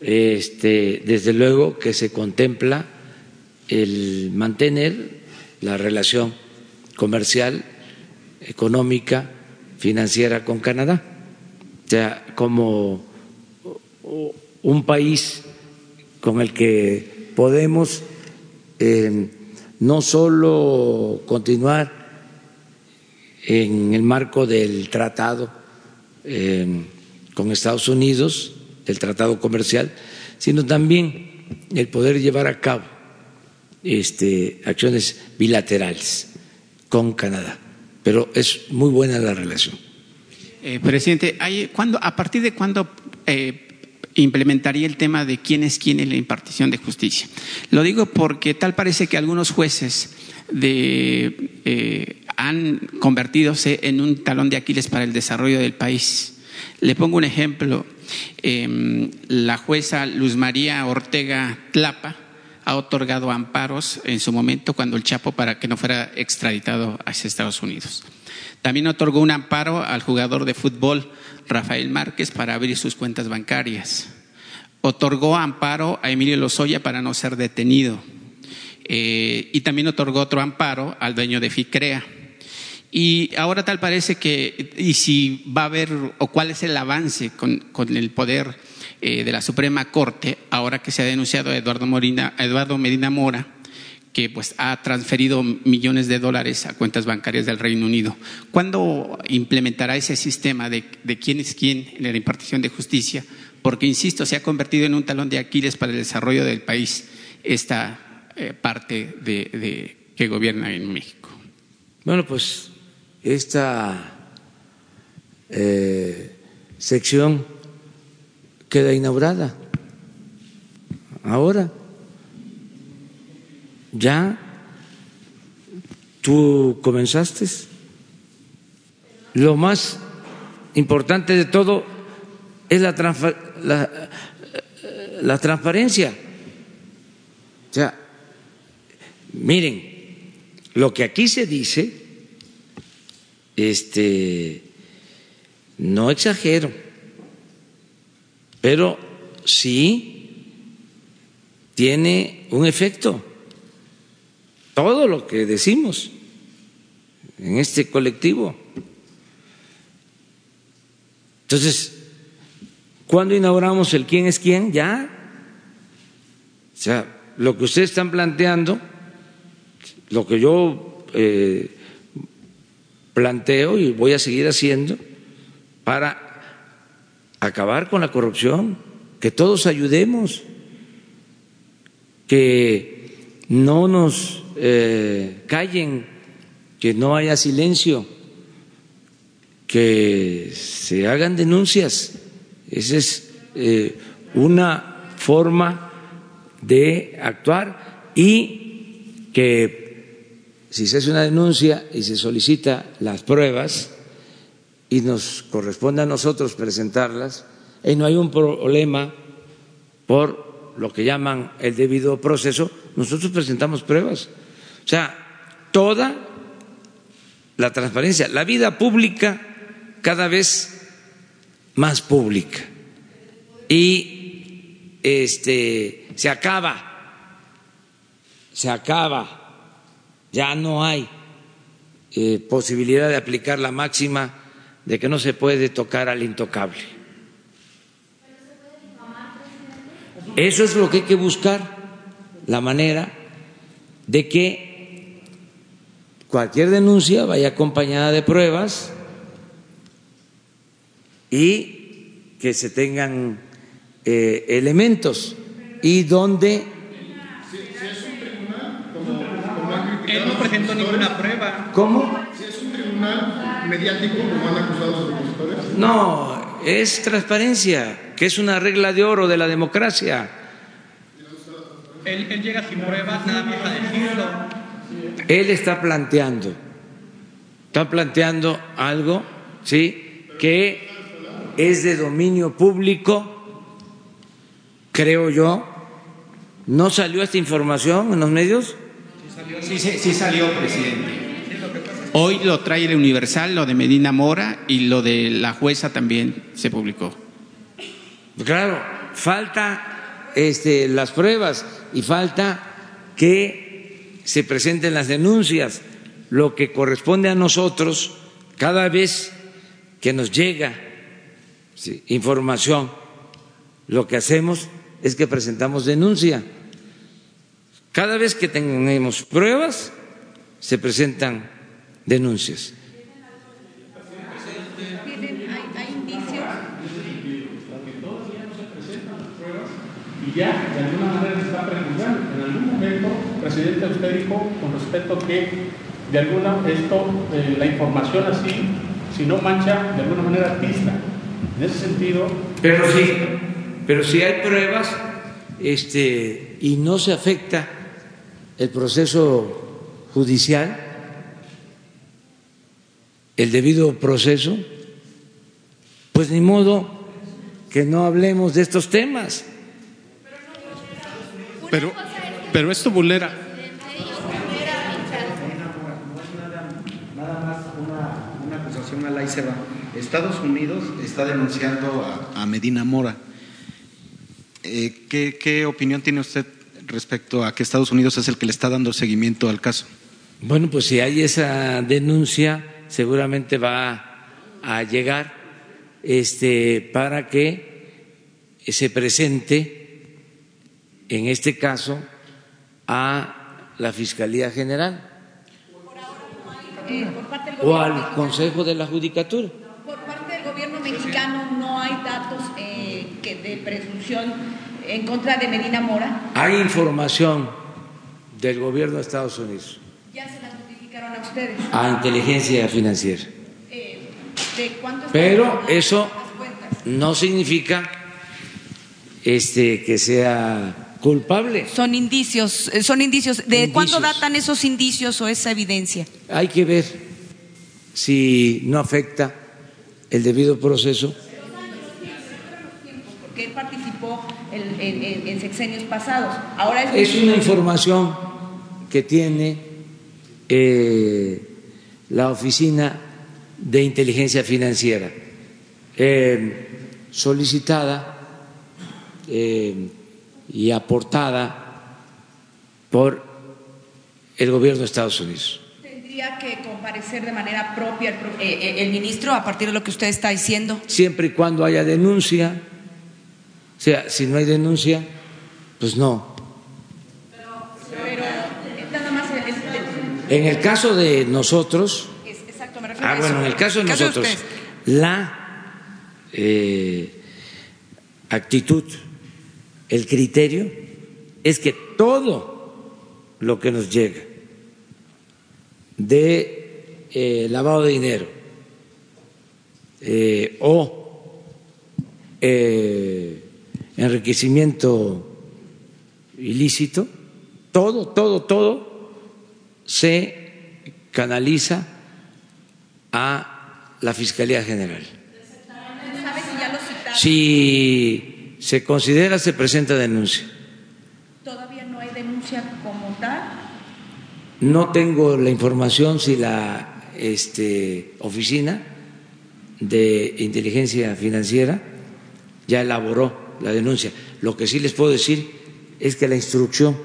este, desde luego que se contempla el mantener la relación comercial, económica, financiera con Canadá. O sea, como un país con el que podemos eh, no solo continuar en el marco del tratado eh, con Estados Unidos, del tratado comercial, sino también el poder llevar a cabo este, acciones bilaterales con Canadá. Pero es muy buena la relación. Eh, presidente, ¿a partir de cuándo implementaría el tema de quién es quién en la impartición de justicia. Lo digo porque tal parece que algunos jueces eh, han convertidose en un talón de Aquiles para el desarrollo del país. Le pongo un ejemplo. Em, la jueza Luz María Ortega Tlapa ha otorgado amparos en su momento cuando el Chapo para que no fuera extraditado hacia Estados Unidos. También otorgó un amparo al jugador de fútbol Rafael Márquez para abrir sus cuentas bancarias. Otorgó amparo a Emilio Lozoya para no ser detenido. Eh, y también otorgó otro amparo al dueño de FICREA. Y ahora tal parece que, y si va a haber, o cuál es el avance con, el poder eh, de la Suprema Corte, ahora que se ha denunciado a Eduardo, Eduardo Medina Mora, que pues ha transferido millones de dólares a cuentas bancarias del Reino Unido. ¿Cuándo implementará ese sistema de, quién es quién en la impartición de justicia? Porque, insisto, se ha convertido en un talón de Aquiles para el desarrollo del país esta eh, parte de, que gobierna en México. Bueno, pues esta eh, sección queda inaugurada ahora ya tú comenzaste. Lo más importante de todo es la, la, transparencia. O sea, miren, lo que aquí se dice, este, no exagero, pero sí tiene un efecto todo lo que decimos en este colectivo. Entonces, ¿cuándo inauguramos el quién es quién? Ya. O sea, lo que ustedes están planteando, lo que yo eh, planteo y voy a seguir haciendo para acabar con la corrupción, que todos ayudemos, que no nos eh, callen, que no haya silencio, que se hagan denuncias. Esa es eh, una forma de actuar y que si se hace una denuncia y se solicita las pruebas y nos corresponde a nosotros presentarlas, y no hay un problema por lo que llaman el debido proceso, nosotros presentamos pruebas. O sea, toda la transparencia, la vida pública cada vez más pública. Y este se acaba, se acaba, ya no hay eh, posibilidad de aplicar la máxima de que no se puede tocar al intocable. Eso es lo que hay que buscar, la manera de que cualquier denuncia vaya acompañada de pruebas y que se tengan eh, elementos y donde ninguna prueba. ¿Cómo? Si es un tribunal mediático, como han acusado los opositores. No, es transparencia, que es una regla de oro de la democracia. Él, él llega sin pruebas, nada más a decirlo. Él está planteando, está planteando algo, ¿sí? Que es de dominio público, creo yo. ¿No salió esta información en los medios? Sí, sí, sí salió, presidente. Hoy lo trae el Universal, lo de Medina Mora y lo de la jueza también se publicó. Claro, falta este, las pruebas y falta que se presenten las denuncias. Lo que corresponde a nosotros, cada vez que nos llega sí, información, lo que hacemos es que presentamos denuncia. Cada vez que tenemos pruebas, se presentan denuncias. y ya de alguna manera se está preguntando. En algún momento, presidente, usted dijo con respecto que de alguna esto, eh, la información así, si no mancha de alguna manera artista. En ese sentido. Pero sí, pero si hay pruebas este, y no se afecta el proceso judicial, el debido proceso, pues ni modo que no hablemos de estos temas. Pero, pero esto vulnera. Nada más una, acusación a la ICEBA. Estados Unidos está denunciando a, a Medina Mora. Eh, ¿qué, ¿Qué opinión tiene usted respecto a que Estados Unidos es el que le está dando seguimiento al caso? Bueno, pues si hay esa denuncia, seguramente va a llegar este, para que se presente, en este caso, a la Fiscalía General Eh, por parte del o al Consejo de la Judicatura. por parte del gobierno mexicano no hay datos eh, que de presunción en contra de Medina Mora. Hay información del gobierno de Estados Unidos Ya se las notificaron a ustedes. a inteligencia financiera. Eh, ¿De cuánto Pero eso las no significa este, que sea culpable. Son indicios, eh, son indicios. ¿De cuándo datan esos indicios o esa evidencia? Hay que ver si no afecta el debido proceso. Él participó en, en- en- en sexenios pasados. Ahora es, Es una información que tiene eh, la Oficina de Inteligencia Financiera, eh, solicitada eh, y aportada por el gobierno de Estados Unidos. Tendría que comparecer de manera propia el, eh, el ministro, a partir de lo que usted está diciendo. Siempre y cuando haya denuncia, o sea, si no hay denuncia, pues no. pero nada más el- el- En el caso de nosotros, es- exacto, me refiero Ah, a bueno, en el caso de nosotros, la eh, actitud, el criterio es que todo lo que nos llega de eh, lavado de dinero eh, o eh, enriquecimiento ilícito, todo, todo, todo se canaliza a la Fiscalía General. Si se considera, se presenta denuncia. Todavía no hay denuncia como tal. No tengo la información si la este, oficina de inteligencia financiera ya elaboró la denuncia. Lo que sí les puedo decir es que la instrucción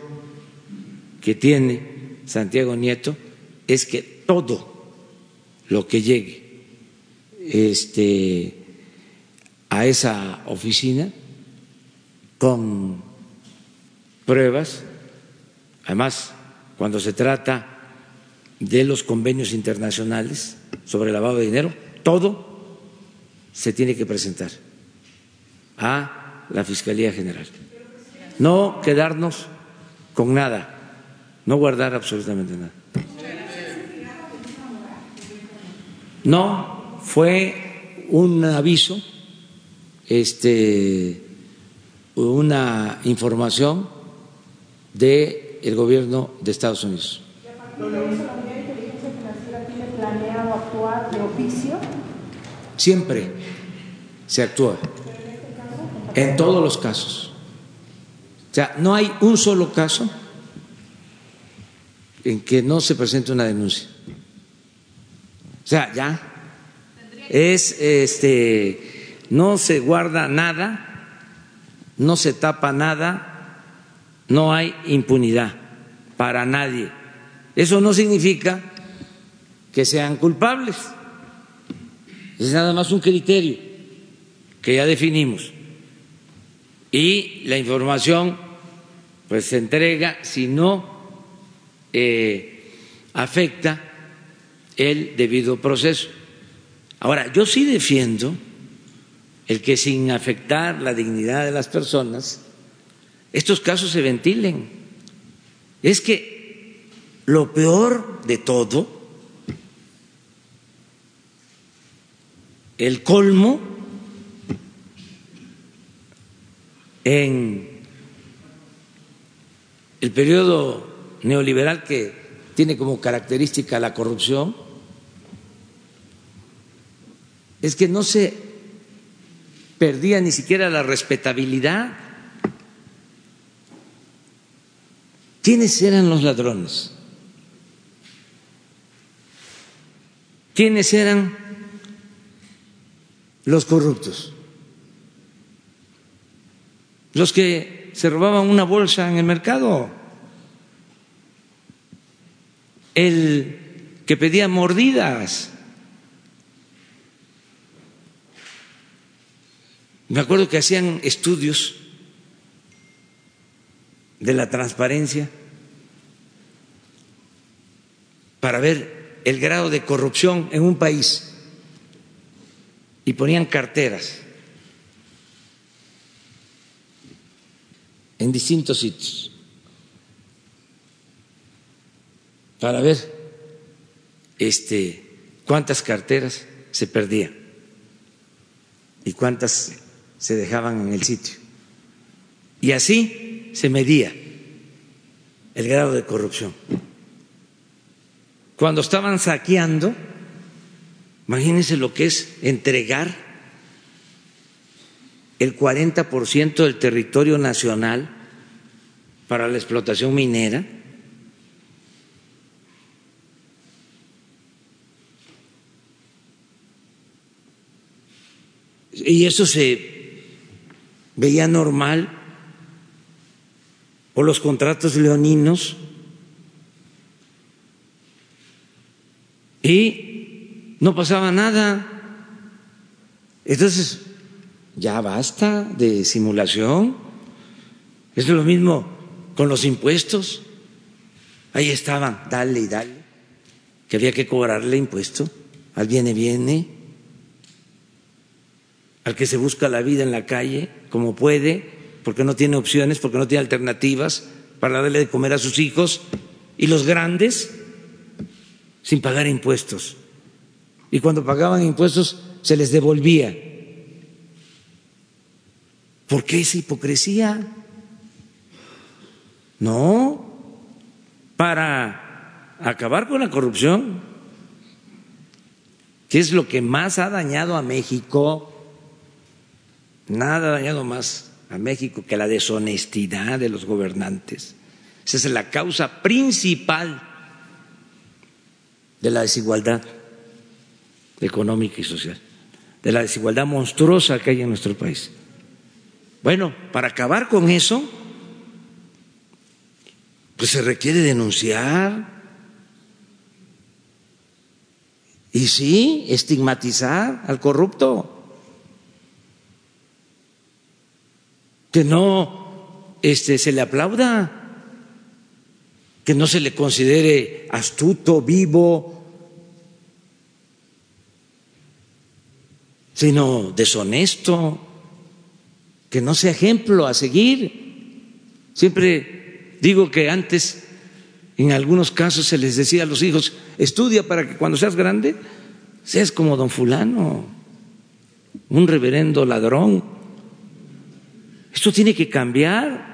que tiene Santiago Nieto es que todo lo que llegue este, a esa oficina con pruebas, además cuando se trata de los convenios internacionales sobre lavado de dinero, todo se tiene que presentar a la Fiscalía General. No quedarnos con nada, no guardar absolutamente nada. No, fue un aviso, este, una información del el gobierno de Estados Unidos. planeado actuar de oficio? Siempre se actúa, en todos los casos. O sea, no hay un solo caso en que no se presente una denuncia. O sea, ya es este no se guarda nada, no se tapa nada, no hay impunidad para nadie. Eso no significa que sean culpables. Es nada más un criterio que ya definimos. Y la información pues se entrega si no eh, afecta el debido proceso. Ahora, yo sí defiendo el que sin afectar la dignidad de las personas, estos casos se ventilen. Es que lo peor de todo, el colmo en el periodo neoliberal que tiene como característica la corrupción, es que no se perdía ni siquiera la respetabilidad. ¿Quiénes eran los ladrones? ¿Quiénes eran los corruptos? Los que se robaban una bolsa en el mercado, el que pedía mordidas, Me acuerdo que hacían estudios de la transparencia para ver el grado de corrupción en un país y ponían carteras en distintos sitios para ver este cuántas carteras se perdían y cuántas se dejaban en el sitio. Y así se medía el grado de corrupción. Cuando estaban saqueando, imagínense lo que es entregar el 40% del territorio nacional para la explotación minera. Y eso se veía normal, o los contratos leoninos, y no pasaba nada. Entonces, ya basta de simulación. Es lo mismo con los impuestos. Ahí estaban, dale y dale, que había que cobrarle impuesto al viene, viene, al que se busca la vida en la calle como puede, porque no tiene opciones, porque no tiene alternativas para darle de comer a sus hijos, y los grandes sin pagar impuestos. Y cuando pagaban impuestos se les devolvía. ¿Por qué esa hipocresía? No, para acabar con la corrupción, que es lo que más ha dañado a México Nada ha dañado más a México que la deshonestidad de los gobernantes. Esa es la causa principal de la desigualdad económica y social, de la desigualdad monstruosa que hay en nuestro país. Bueno, para acabar con eso, pues se requiere denunciar. Y sí, estigmatizar al corrupto. que no este, se le aplauda, que no se le considere astuto, vivo, sino deshonesto, que no sea ejemplo a seguir. Siempre digo que antes, en algunos casos, se les decía a los hijos, estudia para que cuando seas grande seas como don fulano, un reverendo ladrón. Esto tiene que cambiar.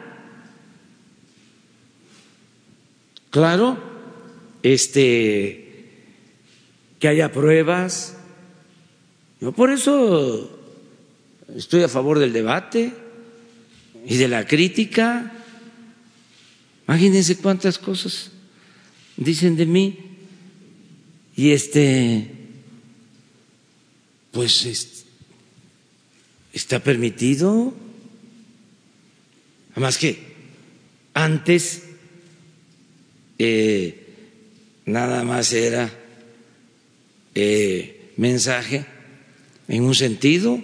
Claro, este, que haya pruebas. Yo por eso estoy a favor del debate y de la crítica. Imagínense cuántas cosas dicen de mí. Y este, pues está permitido. Además que antes eh, nada más era eh, mensaje en un sentido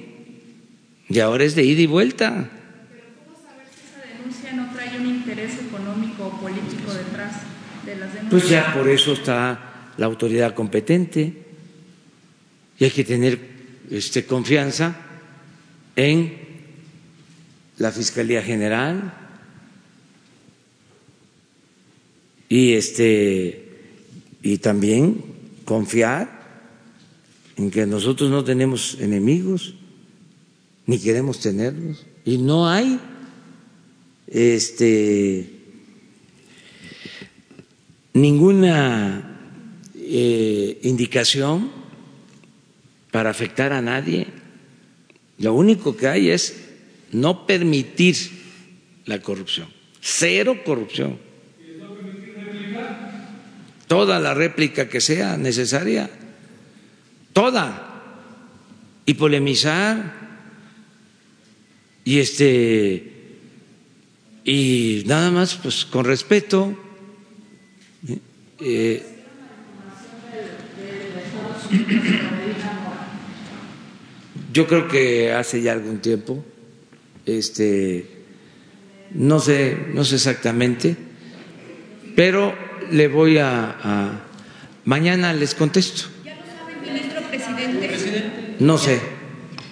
y ahora es de ida y vuelta. Pero ¿cómo saber si esa denuncia no trae un interés económico o político detrás de las denuncias? Pues ya por eso está la autoridad competente y hay que tener este, confianza en la Fiscalía General y este y también confiar en que nosotros no tenemos enemigos ni queremos tenerlos y no hay este ninguna eh, indicación para afectar a nadie. Lo único que hay es no permitir la corrupción, cero corrupción. Toda la réplica que sea necesaria, toda, y polemizar y este y nada más pues con respeto eh, yo creo que hace ya algún tiempo este no sé no sé exactamente pero le voy a, a mañana les contesto ¿Ya lo sabe el ministro presidente? no sé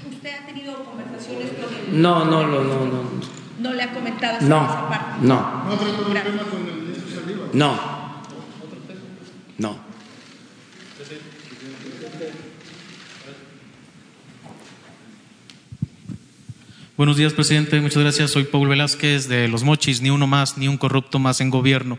¿Usted ha tenido conversaciones con él? No no no no no ¿No le ha comentado sobre No, esa parte? no. ¿No trató el tema con el ministro Saldívar? no no Buenos días, presidente. Muchas gracias. Soy Paul Velázquez de Los Mochis, ni uno más, ni un corrupto más en gobierno.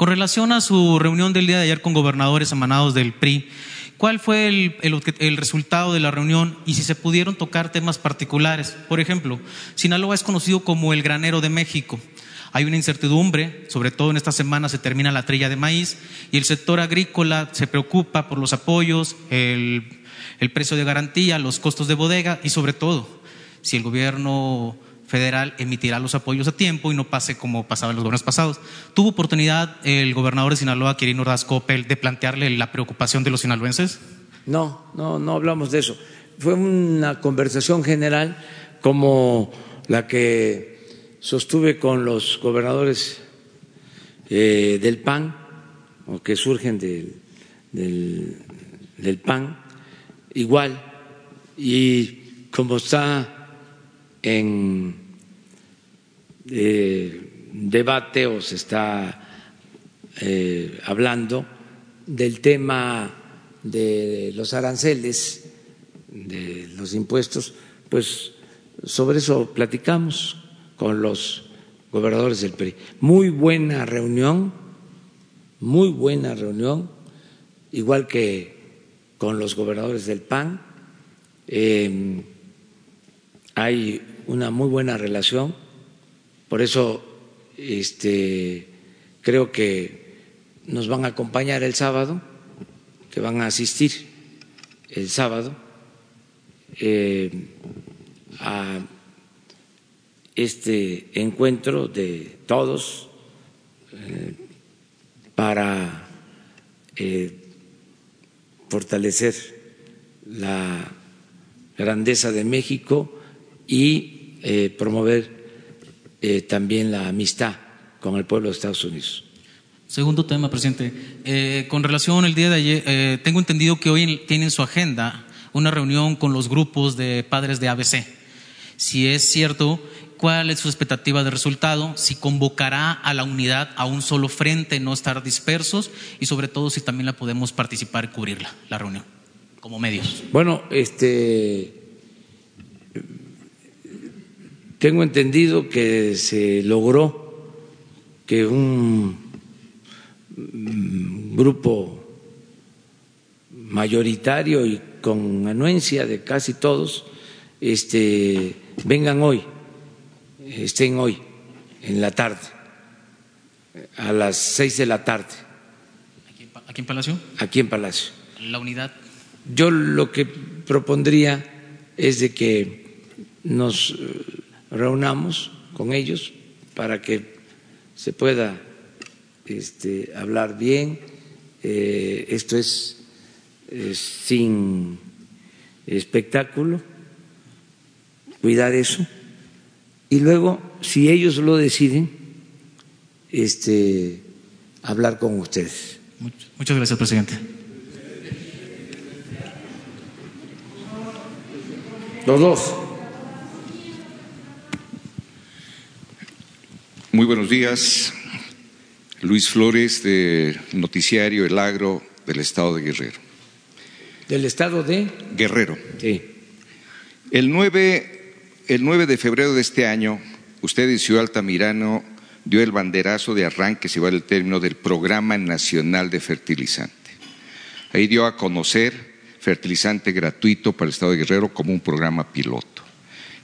Con relación a su reunión del día de ayer con gobernadores emanados del PRI, ¿cuál fue el, el- resultado de la reunión y si se pudieron tocar temas particulares? Por ejemplo, Sinaloa es conocido como el granero de México. Hay una incertidumbre, sobre todo en esta semana se termina la trilla de maíz y el sector agrícola se preocupa por los apoyos, el, el precio de garantía, los costos de bodega y sobre todo si el gobierno federal emitirá los apoyos a tiempo y no pase como pasaba en los gobiernos pasados. ¿Tuvo oportunidad el gobernador de Sinaloa, Quirino Ordaz Coppel, de plantearle la preocupación de los sinaloenses? No, no, no hablamos de eso. Fue una conversación general como la que sostuve con los gobernadores eh, del PAN, o que surgen del, del, del PAN, igual. Y como está en eh, debate o se está eh, hablando del tema de los aranceles, de los impuestos, pues sobre eso platicamos con los gobernadores del PRI. Muy buena reunión, muy buena reunión, igual que con los gobernadores del PAN. Eh, hay una muy buena relación, por eso este, creo que nos van a acompañar el sábado, que van a asistir el sábado eh, a este encuentro de todos eh, para eh, fortalecer la grandeza de México y promover eh, también la amistad con el pueblo de Estados Unidos. Segundo tema, presidente. Eh, con relación al día de ayer, eh, tengo entendido que hoy tiene en su agenda una reunión con los grupos de padres de ABC. Si es cierto, ¿cuál es su expectativa de resultado? Si convocará a la unidad a un solo frente, no estar dispersos y sobre todo si también la podemos participar y cubrirla, la reunión. como medios. Bueno, este tengo entendido que se logró que un grupo mayoritario y con anuencia de casi todos este, vengan hoy, estén hoy en la tarde, a las seis de la tarde. ¿Aquí en Palacio? Aquí en Palacio. La unidad. Yo lo que propondría es de que nos reunamos con ellos para que se pueda este, hablar bien. Eh, esto es sin espectáculo, cuidar eso. Y luego, si ellos lo deciden, este, hablar con ustedes. Muchas gracias, presidente. Los dos. Muy buenos días. Luis Flores, de Noticiario El Agro del Estado de Guerrero. ¿Del Estado de? Guerrero. Sí. El 9, el 9 de febrero de este año, usted en Ciudad Altamirano dio el banderazo de arranque, si va el término, del Programa Nacional de Fertilizante. Ahí dio a conocer fertilizante gratuito para el Estado de Guerrero como un programa piloto.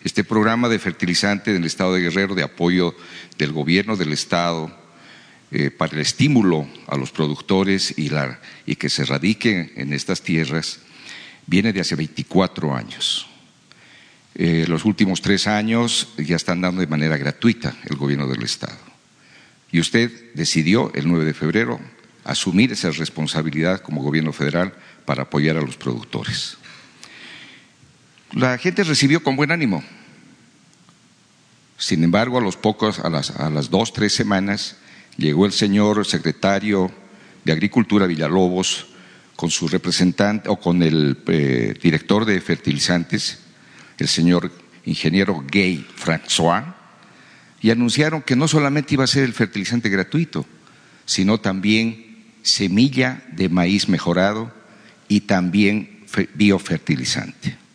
Este programa de fertilizante del Estado de Guerrero, de apoyo del gobierno del Estado, eh, para el estímulo a los productores y, que se radiquen en estas tierras, viene de hace 24 años. Eh, los últimos tres años ya están dando de manera gratuita el gobierno del Estado. Y usted decidió el 9 de febrero asumir esa responsabilidad como gobierno federal para apoyar a los productores. La gente recibió con buen ánimo. Sin embargo, a los pocos, a las, a las dos, tres semanas, llegó el señor secretario de Agricultura Villalobos con su representante o con el eh, director de fertilizantes, el señor ingeniero Gay François, y anunciaron que no solamente iba a ser el fertilizante gratuito, sino también semilla de maíz mejorado y también biofertilizante.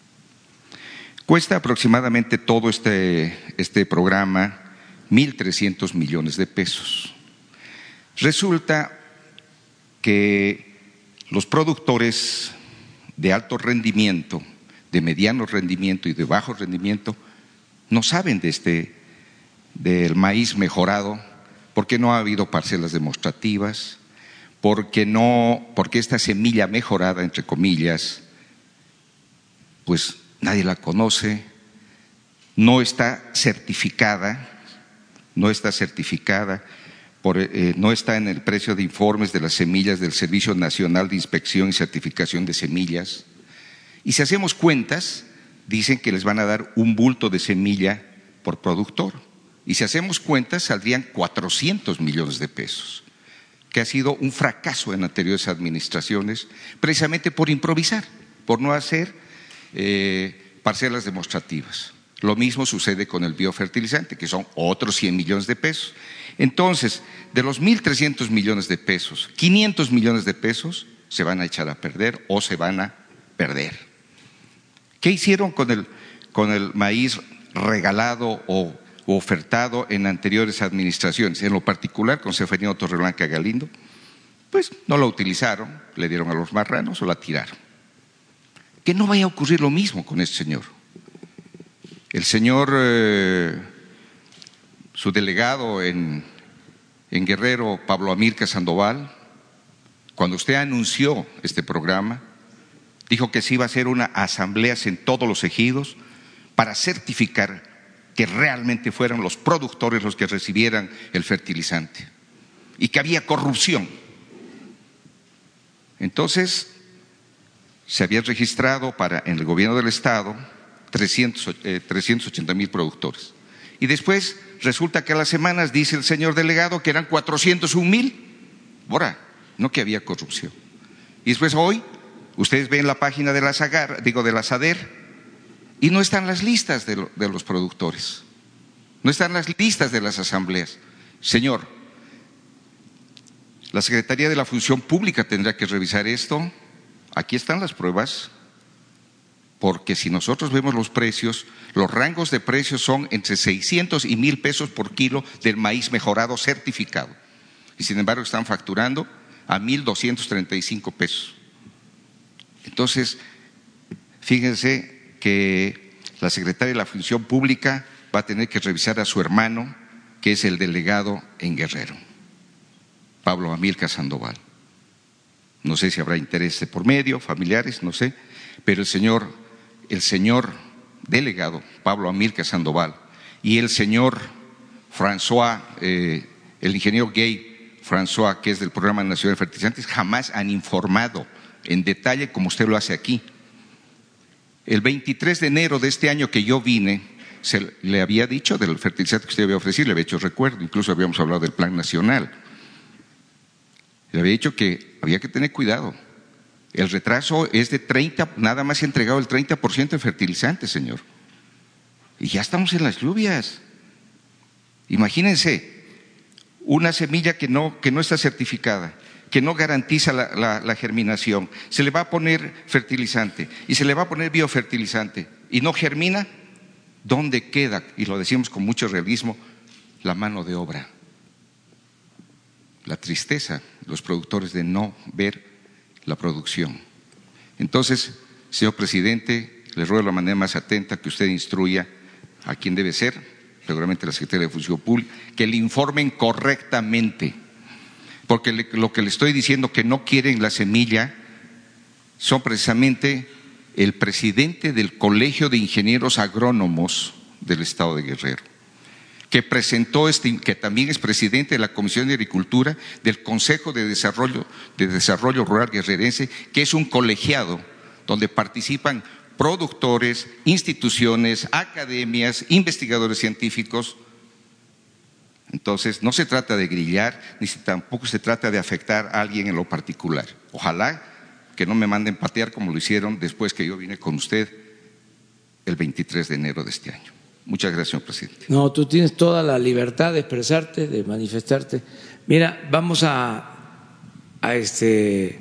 Cuesta aproximadamente todo este, este programa 1.300 millones de pesos. Resulta que los productores de alto rendimiento, de mediano rendimiento y de bajo rendimiento no saben de este del maíz mejorado porque no ha habido parcelas demostrativas, porque no, porque esta semilla mejorada entre comillas pues nadie la conoce, no está certificada, no está certificada eh, no está en el precio de informes de las semillas del Servicio Nacional de Inspección y Certificación de Semillas. Y si hacemos cuentas, dicen que les van a dar un bulto de semilla por productor. Y si hacemos cuentas, saldrían 400 millones de pesos, que ha sido un fracaso en anteriores administraciones, precisamente por improvisar, por no hacer eh, parcelas demostrativas. Lo mismo sucede con el biofertilizante, que son otros 100 millones de pesos. Entonces, de los 1.300 millones de pesos, 500 millones de pesos se van a echar a perder o se van a perder. ¿Qué hicieron con el, con el maíz regalado o, ofertado en anteriores administraciones? En lo particular con Seferino Torreblanca Galindo, pues no lo utilizaron, le dieron a los marranos o la tiraron. Que no vaya a ocurrir lo mismo con este señor. El señor eh, su delegado en, Guerrero, Pablo Amílcar Sandoval, cuando usted anunció este programa, dijo que se iba a hacer una asamblea en todos los ejidos para certificar que realmente fueran los productores los que recibieran el fertilizante y que había corrupción. Entonces, se había registrado para, en el gobierno del Estado 380 eh, mil productores. Y después resulta que a las semanas dice el señor delegado que eran 401 mil. Ahora, no que había corrupción. Y después hoy, ustedes ven la página de la SAGAR, digo de la SADER, y no están las listas de, de los productores. No están las listas de las asambleas. Señor, la Secretaría de la Función Pública tendrá que revisar esto Aquí están las pruebas, porque si nosotros vemos los precios, los rangos de precios son entre 600 y 1000 pesos por kilo del maíz mejorado certificado. Y sin embargo están facturando a 1.235 pesos. Entonces, fíjense que la secretaria de la Función Pública va a tener que revisar a su hermano, que es el delegado en Guerrero, Pablo Amilcar Sandoval. No sé si habrá interés de por medio, familiares, no sé, pero el señor, el señor delegado, Pablo Amilcar Sandoval, y el señor François, eh, el ingeniero gay François, que es del Programa Nacional de Fertilizantes, jamás han informado en detalle como usted lo hace aquí. El 23 de enero de este año que yo vine, se le había dicho del fertilizante que usted había ofrecido, le había hecho recuerdo, incluso habíamos hablado del plan nacional. Le había dicho que había que tener cuidado. El retraso es de 30, nada más ha entregado el 30% de fertilizante, señor. Y ya estamos en las lluvias. Imagínense, una semilla que no, que no está certificada, que no garantiza la, la, germinación, se le va a poner fertilizante y se le va a poner biofertilizante y no germina, ¿dónde queda? Y lo decimos con mucho realismo, la mano de obra. La tristeza, los productores de no ver la producción. Entonces, señor presidente, le ruego de la manera más atenta que usted instruya a quien debe ser, seguramente la Secretaría de Función Pública, que le informen correctamente. Porque lo que le estoy diciendo que no quieren la semilla son precisamente el presidente del Colegio de Ingenieros Agrónomos del Estado de Guerrero, que presentó este, que también es presidente de la Comisión de Agricultura del Consejo de Desarrollo, de Desarrollo Rural Guerrerense, que es un colegiado donde participan productores, instituciones, academias, investigadores científicos. Entonces, no se trata de grillar, ni tampoco se trata de afectar a alguien en lo particular. Ojalá que no me manden patear como lo hicieron después que yo vine con usted el 23 de enero de este año. Muchas gracias, presidente. No, tú tienes toda la libertad de expresarte, de manifestarte. Mira, vamos a, a, este,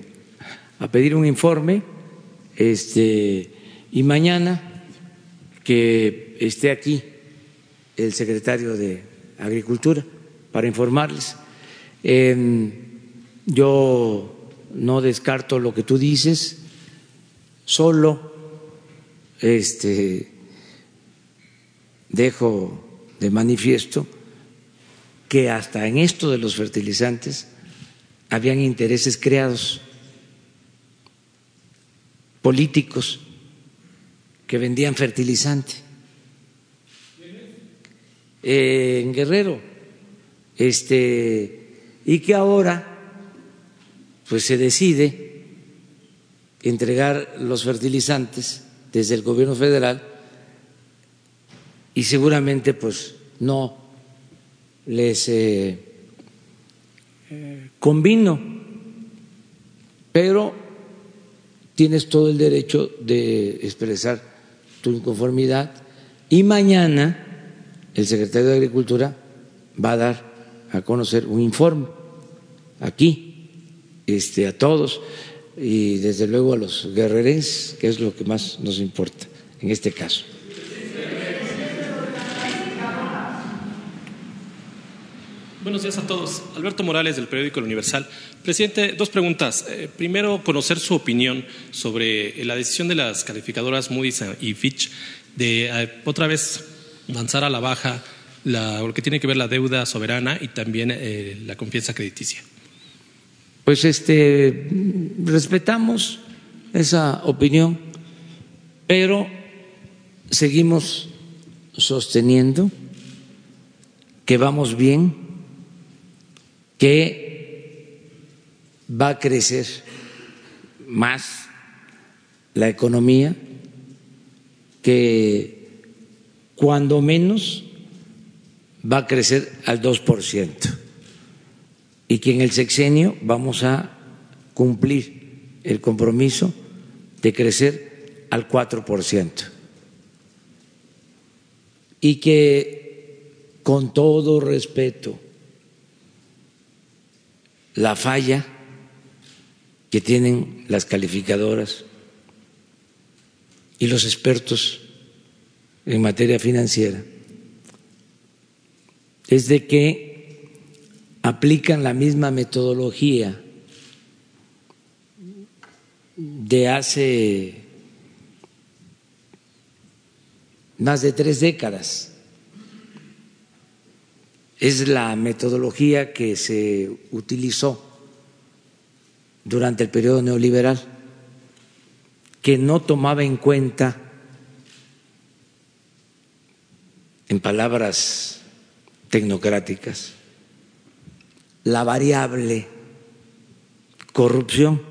a pedir un informe este, y mañana que esté aquí el secretario de Agricultura para informarles. yo no descarto lo que tú dices, solo este, dejo de manifiesto que hasta en esto de los fertilizantes habían intereses creados políticos que vendían fertilizante. Eh, en Guerrero, este, y que ahora pues se decide entregar los fertilizantes desde el gobierno federal y seguramente pues no les eh, convino, pero tienes todo el derecho de expresar tu inconformidad y mañana el secretario de Agricultura va a dar a conocer un informe aquí este, a todos y desde luego a los guerrerenses, que es lo que más nos importa en este caso. Buenos días a todos. Alberto Morales del periódico El Universal. Presidente, dos preguntas. Eh, primero, conocer su opinión sobre la decisión de las calificadoras Moody's y Fitch de eh, otra vez lanzar a la baja lo que tiene que ver la deuda soberana y también eh, la confianza crediticia. Pues este respetamos esa opinión, pero seguimos sosteniendo que vamos bien que va a crecer más la economía, que cuando menos va a crecer al 2% y que en el sexenio vamos a cumplir el compromiso de crecer al 4% y que con todo respeto la falla que tienen las calificadoras y los expertos en materia financiera es de que aplican la misma metodología de hace más de tres décadas. Es la metodología que se utilizó durante el periodo neoliberal, que no tomaba en cuenta, en palabras tecnocráticas, la variable corrupción.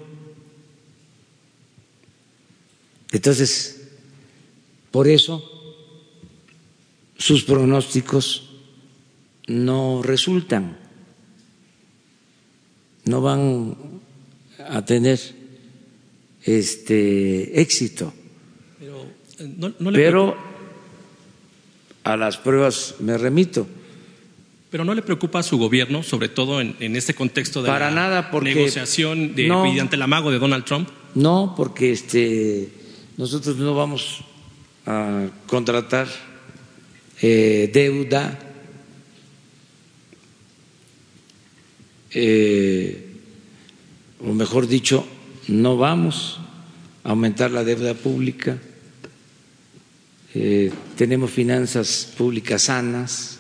Entonces, por eso sus pronósticos no resultan, no van a tener este éxito. Pero, eh, no, no le Pero a las pruebas me remito. Pero no le preocupa a su gobierno, sobre todo en, en este contexto de Para la nada, porque negociación de, no. mediante el amago de Donald Trump. No, porque este, nosotros no vamos a contratar eh, deuda, eh, o mejor dicho, no vamos a aumentar la deuda pública. Eh, tenemos finanzas públicas sanas,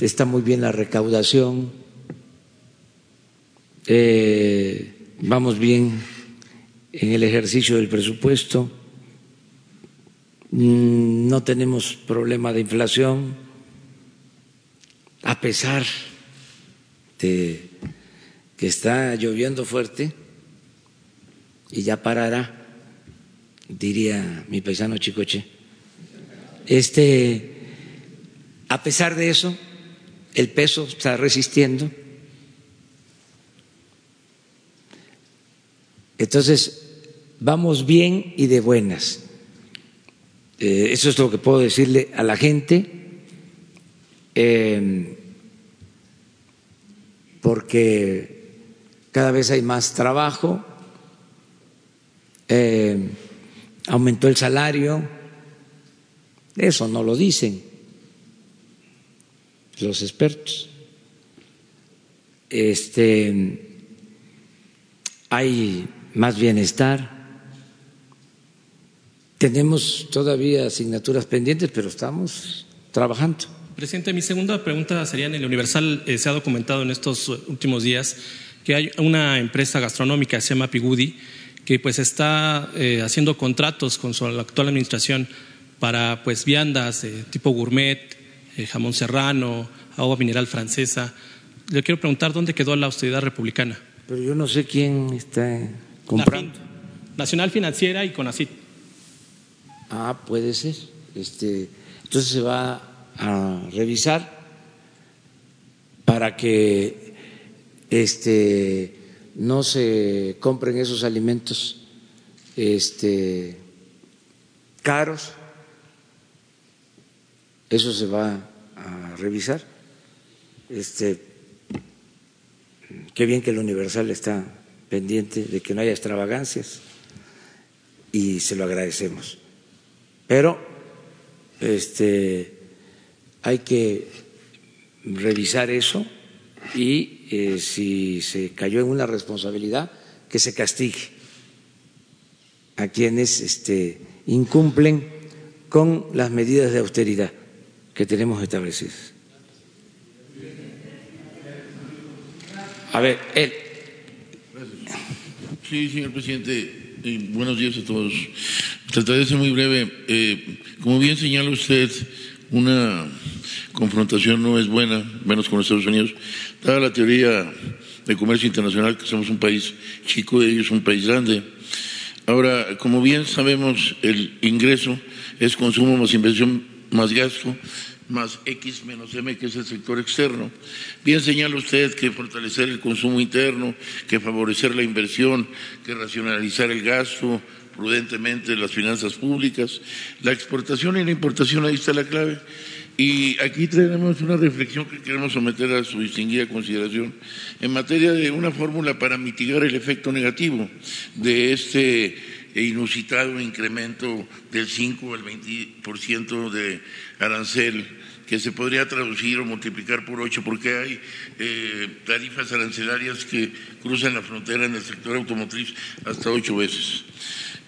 está muy bien la recaudación, eh, vamos bien en el ejercicio del presupuesto, mm, no tenemos problema de inflación, a pesar de que está lloviendo fuerte y ya parará, diría mi paisano Chicoche. Este, a pesar de eso, el peso está resistiendo. Entonces, vamos bien y de buenas. Eh, eso es lo que puedo decirle a la gente, eh, porque cada vez hay más trabajo, eh, aumentó el salario, eso no lo dicen los expertos. Este, hay más bienestar. Tenemos todavía asignaturas pendientes, pero estamos trabajando. Presidente, mi segunda pregunta sería en el Universal eh, se ha documentado en estos últimos días que hay una empresa gastronómica que se llama Pigudi que pues está eh, haciendo contratos con su la actual administración para pues viandas tipo gourmet, eh, jamón serrano, agua mineral francesa. Le quiero preguntar dónde quedó la austeridad republicana. Pero yo no sé quién está comprando. Nacional Financiera y Conacit. Ah, puede ser. Este, entonces se va a revisar para que este, no se compren esos alimentos este, caros. Eso se va a revisar. Este, qué bien que el Universal está pendiente de que no haya extravagancias y se lo agradecemos. Pero este, hay que revisar eso y eh, si se cayó en una responsabilidad, que se castigue a quienes este, incumplen con las medidas de austeridad que tenemos establecidas. A ver, él. Sí, señor presidente. Eh, buenos días a todos. Trataré de ser muy breve. Eh, como bien señala usted, una confrontación no es buena, menos con Estados Unidos, dada la teoría de comercio internacional, que somos un país chico y ellos un país grande. Ahora, como bien sabemos, el ingreso es consumo más inversión más gasto más X menos M, que es el sector externo. Bien señala usted que fortalecer el consumo interno, que favorecer la inversión, que racionalizar el gasto prudentemente las finanzas públicas, la exportación y la importación, ahí está la clave. Y aquí tenemos una reflexión que queremos someter a su distinguida consideración en materia de una fórmula para mitigar el efecto negativo de este inusitado incremento del 5 al 20% de arancel que se podría traducir o multiplicar por ocho porque hay eh, tarifas arancelarias que cruzan la frontera en el sector automotriz hasta ocho veces.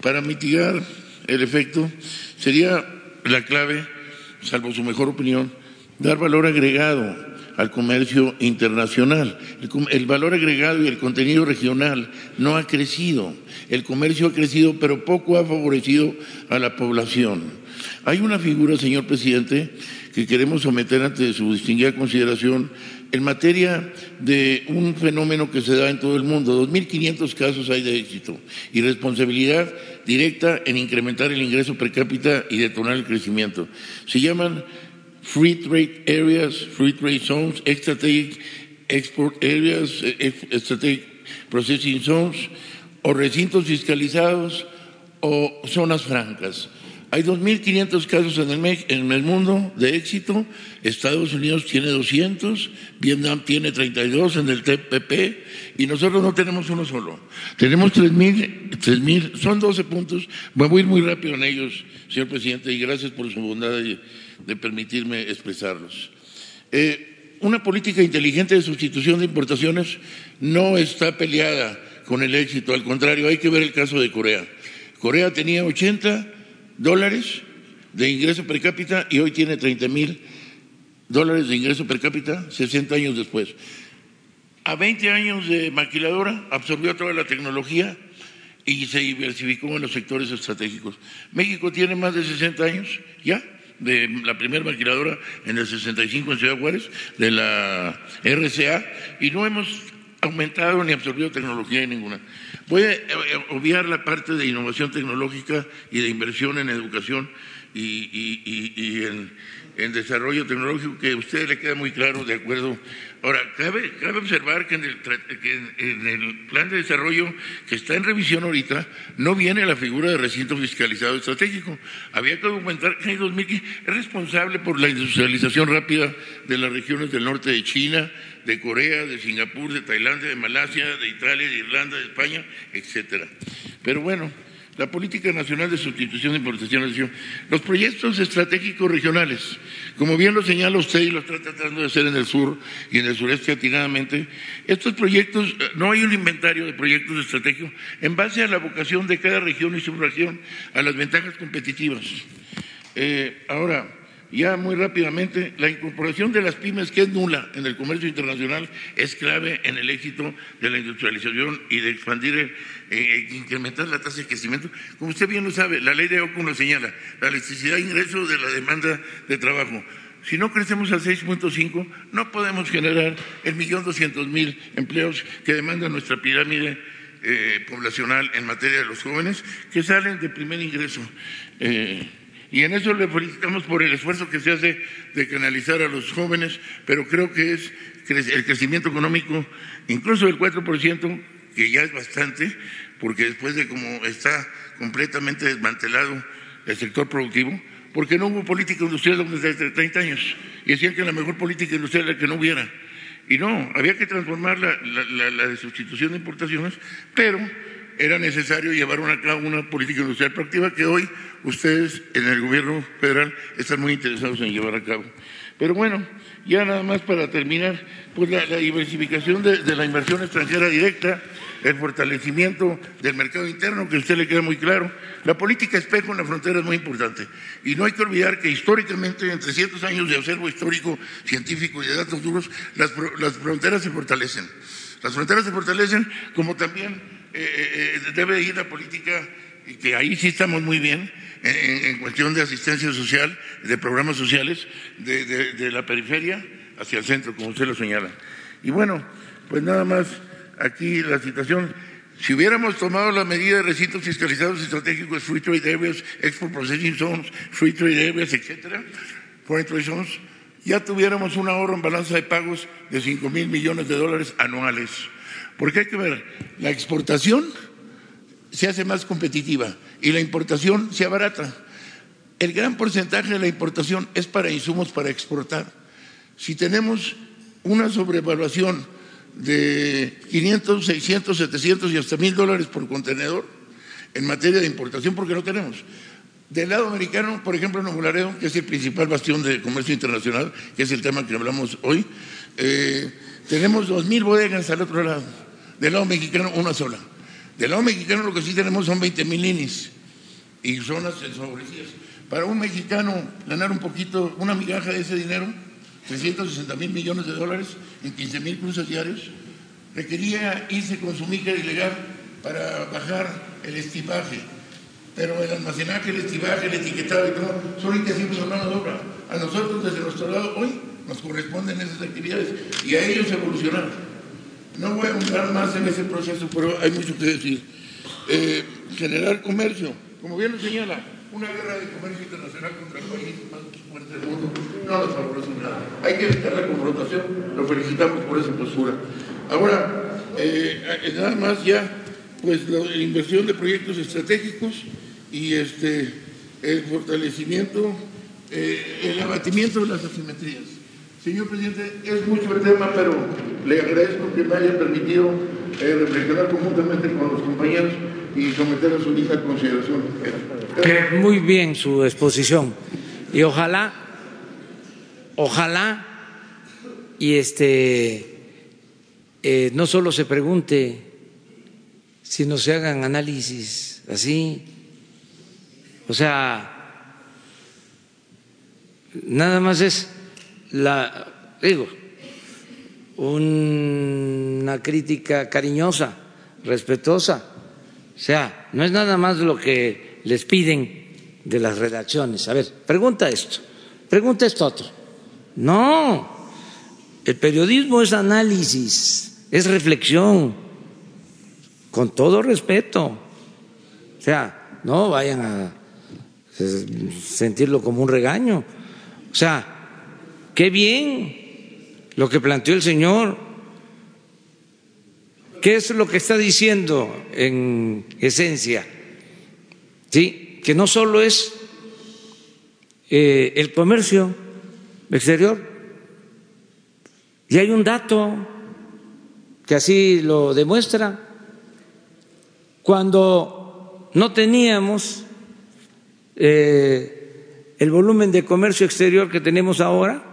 Para mitigar el efecto sería la clave, salvo su mejor opinión, dar valor agregado al comercio internacional. El, valor agregado y el contenido regional no ha crecido. El comercio ha crecido, pero poco ha favorecido a la población. Hay una figura, señor presidente, que queremos someter ante su distinguida consideración en materia de un fenómeno que se da en todo el mundo. 2.500 casos hay de éxito y responsabilidad directa en incrementar el ingreso per cápita y detonar el crecimiento. Se llaman free trade areas, free trade zones, strategic export areas, eh, strategic processing zones, o recintos fiscalizados o zonas francas. Hay 2.500 casos en el, en el mundo de éxito, Estados Unidos tiene 200, Vietnam tiene 32 en el TPP y nosotros no tenemos uno solo. Tenemos 3.000, son 12 puntos, voy a ir muy rápido en ellos, señor presidente, y gracias por su bondad de, permitirme expresarlos. Eh, una política inteligente de sustitución de importaciones no está peleada con el éxito, al contrario, hay que ver el caso de Corea. Corea tenía 80 dólares de ingreso per cápita y hoy tiene 30 mil dólares de ingreso per cápita 60 años después. A 20 años de maquiladora absorbió toda la tecnología y se diversificó en los sectores estratégicos. México tiene más de 60 años ya de la primera maquiladora en el 65 en Ciudad Juárez, de la RCA, y no hemos aumentado ni absorbido tecnología ninguna. Voy a obviar la parte de innovación tecnológica y de inversión en educación y, en, desarrollo tecnológico, que a usted le queda muy claro, de acuerdo. Ahora, cabe, cabe observar que, en el, en el, plan de desarrollo que está en revisión ahorita, no viene la figura de recinto fiscalizado estratégico. Había que documentar que hay 2000 es responsable por la industrialización rápida de las regiones del norte de China, de Corea, de Singapur, de Tailandia, de Malasia, de Italia, de Irlanda, de España, etcétera. Pero bueno, la política nacional de sustitución de importaciones, los proyectos estratégicos regionales, como bien lo señala usted y lo está tratando de hacer en el sur y en el sureste atinadamente, estos proyectos, no hay un inventario de proyectos estratégicos en base a la vocación de cada región y subregión, a las ventajas competitivas. Eh, ahora, ya muy rápidamente, la incorporación de las pymes, que es nula en el comercio internacional, es clave en el éxito de la industrialización y de expandir, eh, eh, incrementar la tasa de crecimiento. Como usted bien lo sabe, la ley de OCU lo señala, la electricidad ingreso de la demanda de trabajo. Si no crecemos al 6.5, no podemos generar el millón doscientos mil empleos que demanda nuestra pirámide eh, poblacional en materia de los jóvenes que salen de primer ingreso. Y en eso le felicitamos por el esfuerzo que se hace de canalizar a los jóvenes, pero creo que es el crecimiento económico, incluso del 4%, que ya es bastante, porque después de cómo está completamente desmantelado el sector productivo, porque no hubo política industrial desde 30 años, y decían que la mejor política industrial era que no hubiera. Y no, había que transformar la, la, la sustitución de importaciones, pero era necesario llevar una, una política industrial proactiva que hoy ustedes en el gobierno federal están muy interesados en llevar a cabo. Pero bueno, ya nada más para terminar, pues la, diversificación de, la inversión extranjera directa, el fortalecimiento del mercado interno, que a usted le queda muy claro. La política espejo en la frontera es muy importante. Y no hay que olvidar que históricamente, en 300 años de observo histórico, científico y de datos duros, las, las fronteras se fortalecen. Las fronteras se fortalecen como también eh, eh, debe ir la política, y que ahí sí estamos muy bien, en, cuestión de asistencia social, de programas sociales, de, la periferia hacia el centro, como usted lo señala. Y bueno, pues nada más aquí la situación. Si hubiéramos tomado la medida de recintos fiscalizados estratégicos, free trade areas, export processing zones, free trade areas, etcétera, foreign zones, ya tuviéramos un ahorro en balanza de pagos de 5 mil millones de dólares anuales. Porque hay que ver, la exportación se hace más competitiva y la importación se abarata. el gran porcentaje de la importación es para insumos para exportar. Si tenemos una sobrevaluación de 500, 600, 700 y hasta mil dólares por contenedor en materia de importación, porque no tenemos. Del lado americano, por ejemplo, en Nuevo que es el principal bastión de comercio internacional, que es el tema que hablamos hoy, eh, tenemos dos mil bodegas al otro lado. Del lado mexicano, una sola. Del lado mexicano lo que sí tenemos son 20 mil y zonas desfavorecidas. Para un mexicano ganar un poquito, una migaja de ese dinero, 360 mil millones de dólares en 15 mil cruces diarios, requería irse con su mica ilegal para bajar el estipaje. Pero el almacenaje, el estibaje, el etiquetado y todo, son intensivo son mano de obra. A nosotros, desde nuestro lado, hoy nos corresponden esas actividades y a ellos evolucionar. No voy a entrar más en ese proceso, pero hay mucho que decir. Eh, generar comercio, como bien lo señala, una guerra de comercio internacional contra el país más fuerte del mundo no nos favorece nada. Hay que evitar la confrontación, lo felicitamos por esa postura. Ahora, eh, nada más ya, pues la inversión de proyectos estratégicos y este, el fortalecimiento, eh, el abatimiento de las asimetrías. Señor presidente, es mucho el tema, pero le agradezco que me haya permitido eh, reflexionar conjuntamente con los compañeros y someter a su lista consideración. Muy bien su exposición y ojalá, ojalá y este eh, no solo se pregunte, sino se hagan análisis así, o sea, nada más es la digo una crítica cariñosa, respetuosa o sea, no es nada más lo que les piden de las redacciones. A ver, pregunta esto, pregunta esto otro. No, el periodismo es análisis, es reflexión, con todo respeto. O sea, no vayan a sentirlo como un regaño. O sea, qué bien lo que planteó el señor ¿Qué es lo que está diciendo en esencia? ¿Sí? Que no solo es eh, el comercio exterior, y hay un dato que así lo demuestra. Cuando no teníamos eh, el volumen de comercio exterior que tenemos ahora,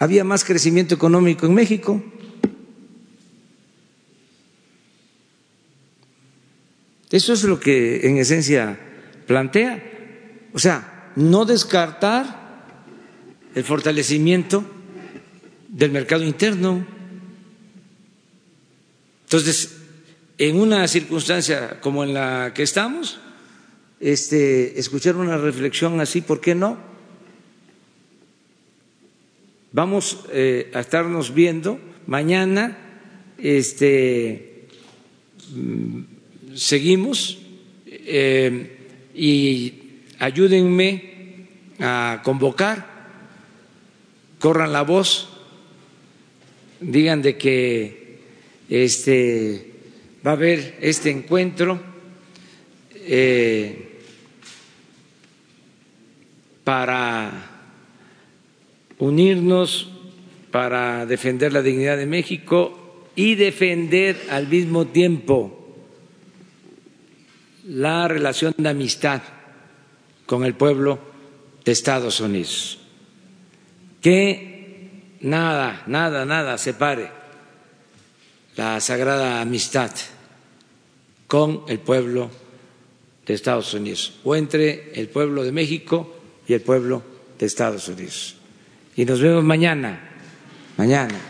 había más crecimiento económico en México. Eso es lo que en esencia plantea. O sea, no descartar el fortalecimiento del mercado interno. Entonces, en una circunstancia como en la que estamos, este, escuchar una reflexión así, ¿por qué no? Vamos eh, a estarnos viendo mañana. Este, mm, seguimos eh, y ayúdenme a convocar, corran la voz, digan de que este, va a haber este encuentro eh, para unirnos para defender la dignidad de México y defender al mismo tiempo la relación de amistad con el pueblo de Estados Unidos. Que nada, nada, nada separe la sagrada amistad con el pueblo de Estados Unidos o entre el pueblo de México y el pueblo de Estados Unidos y nos vemos mañana, mañana.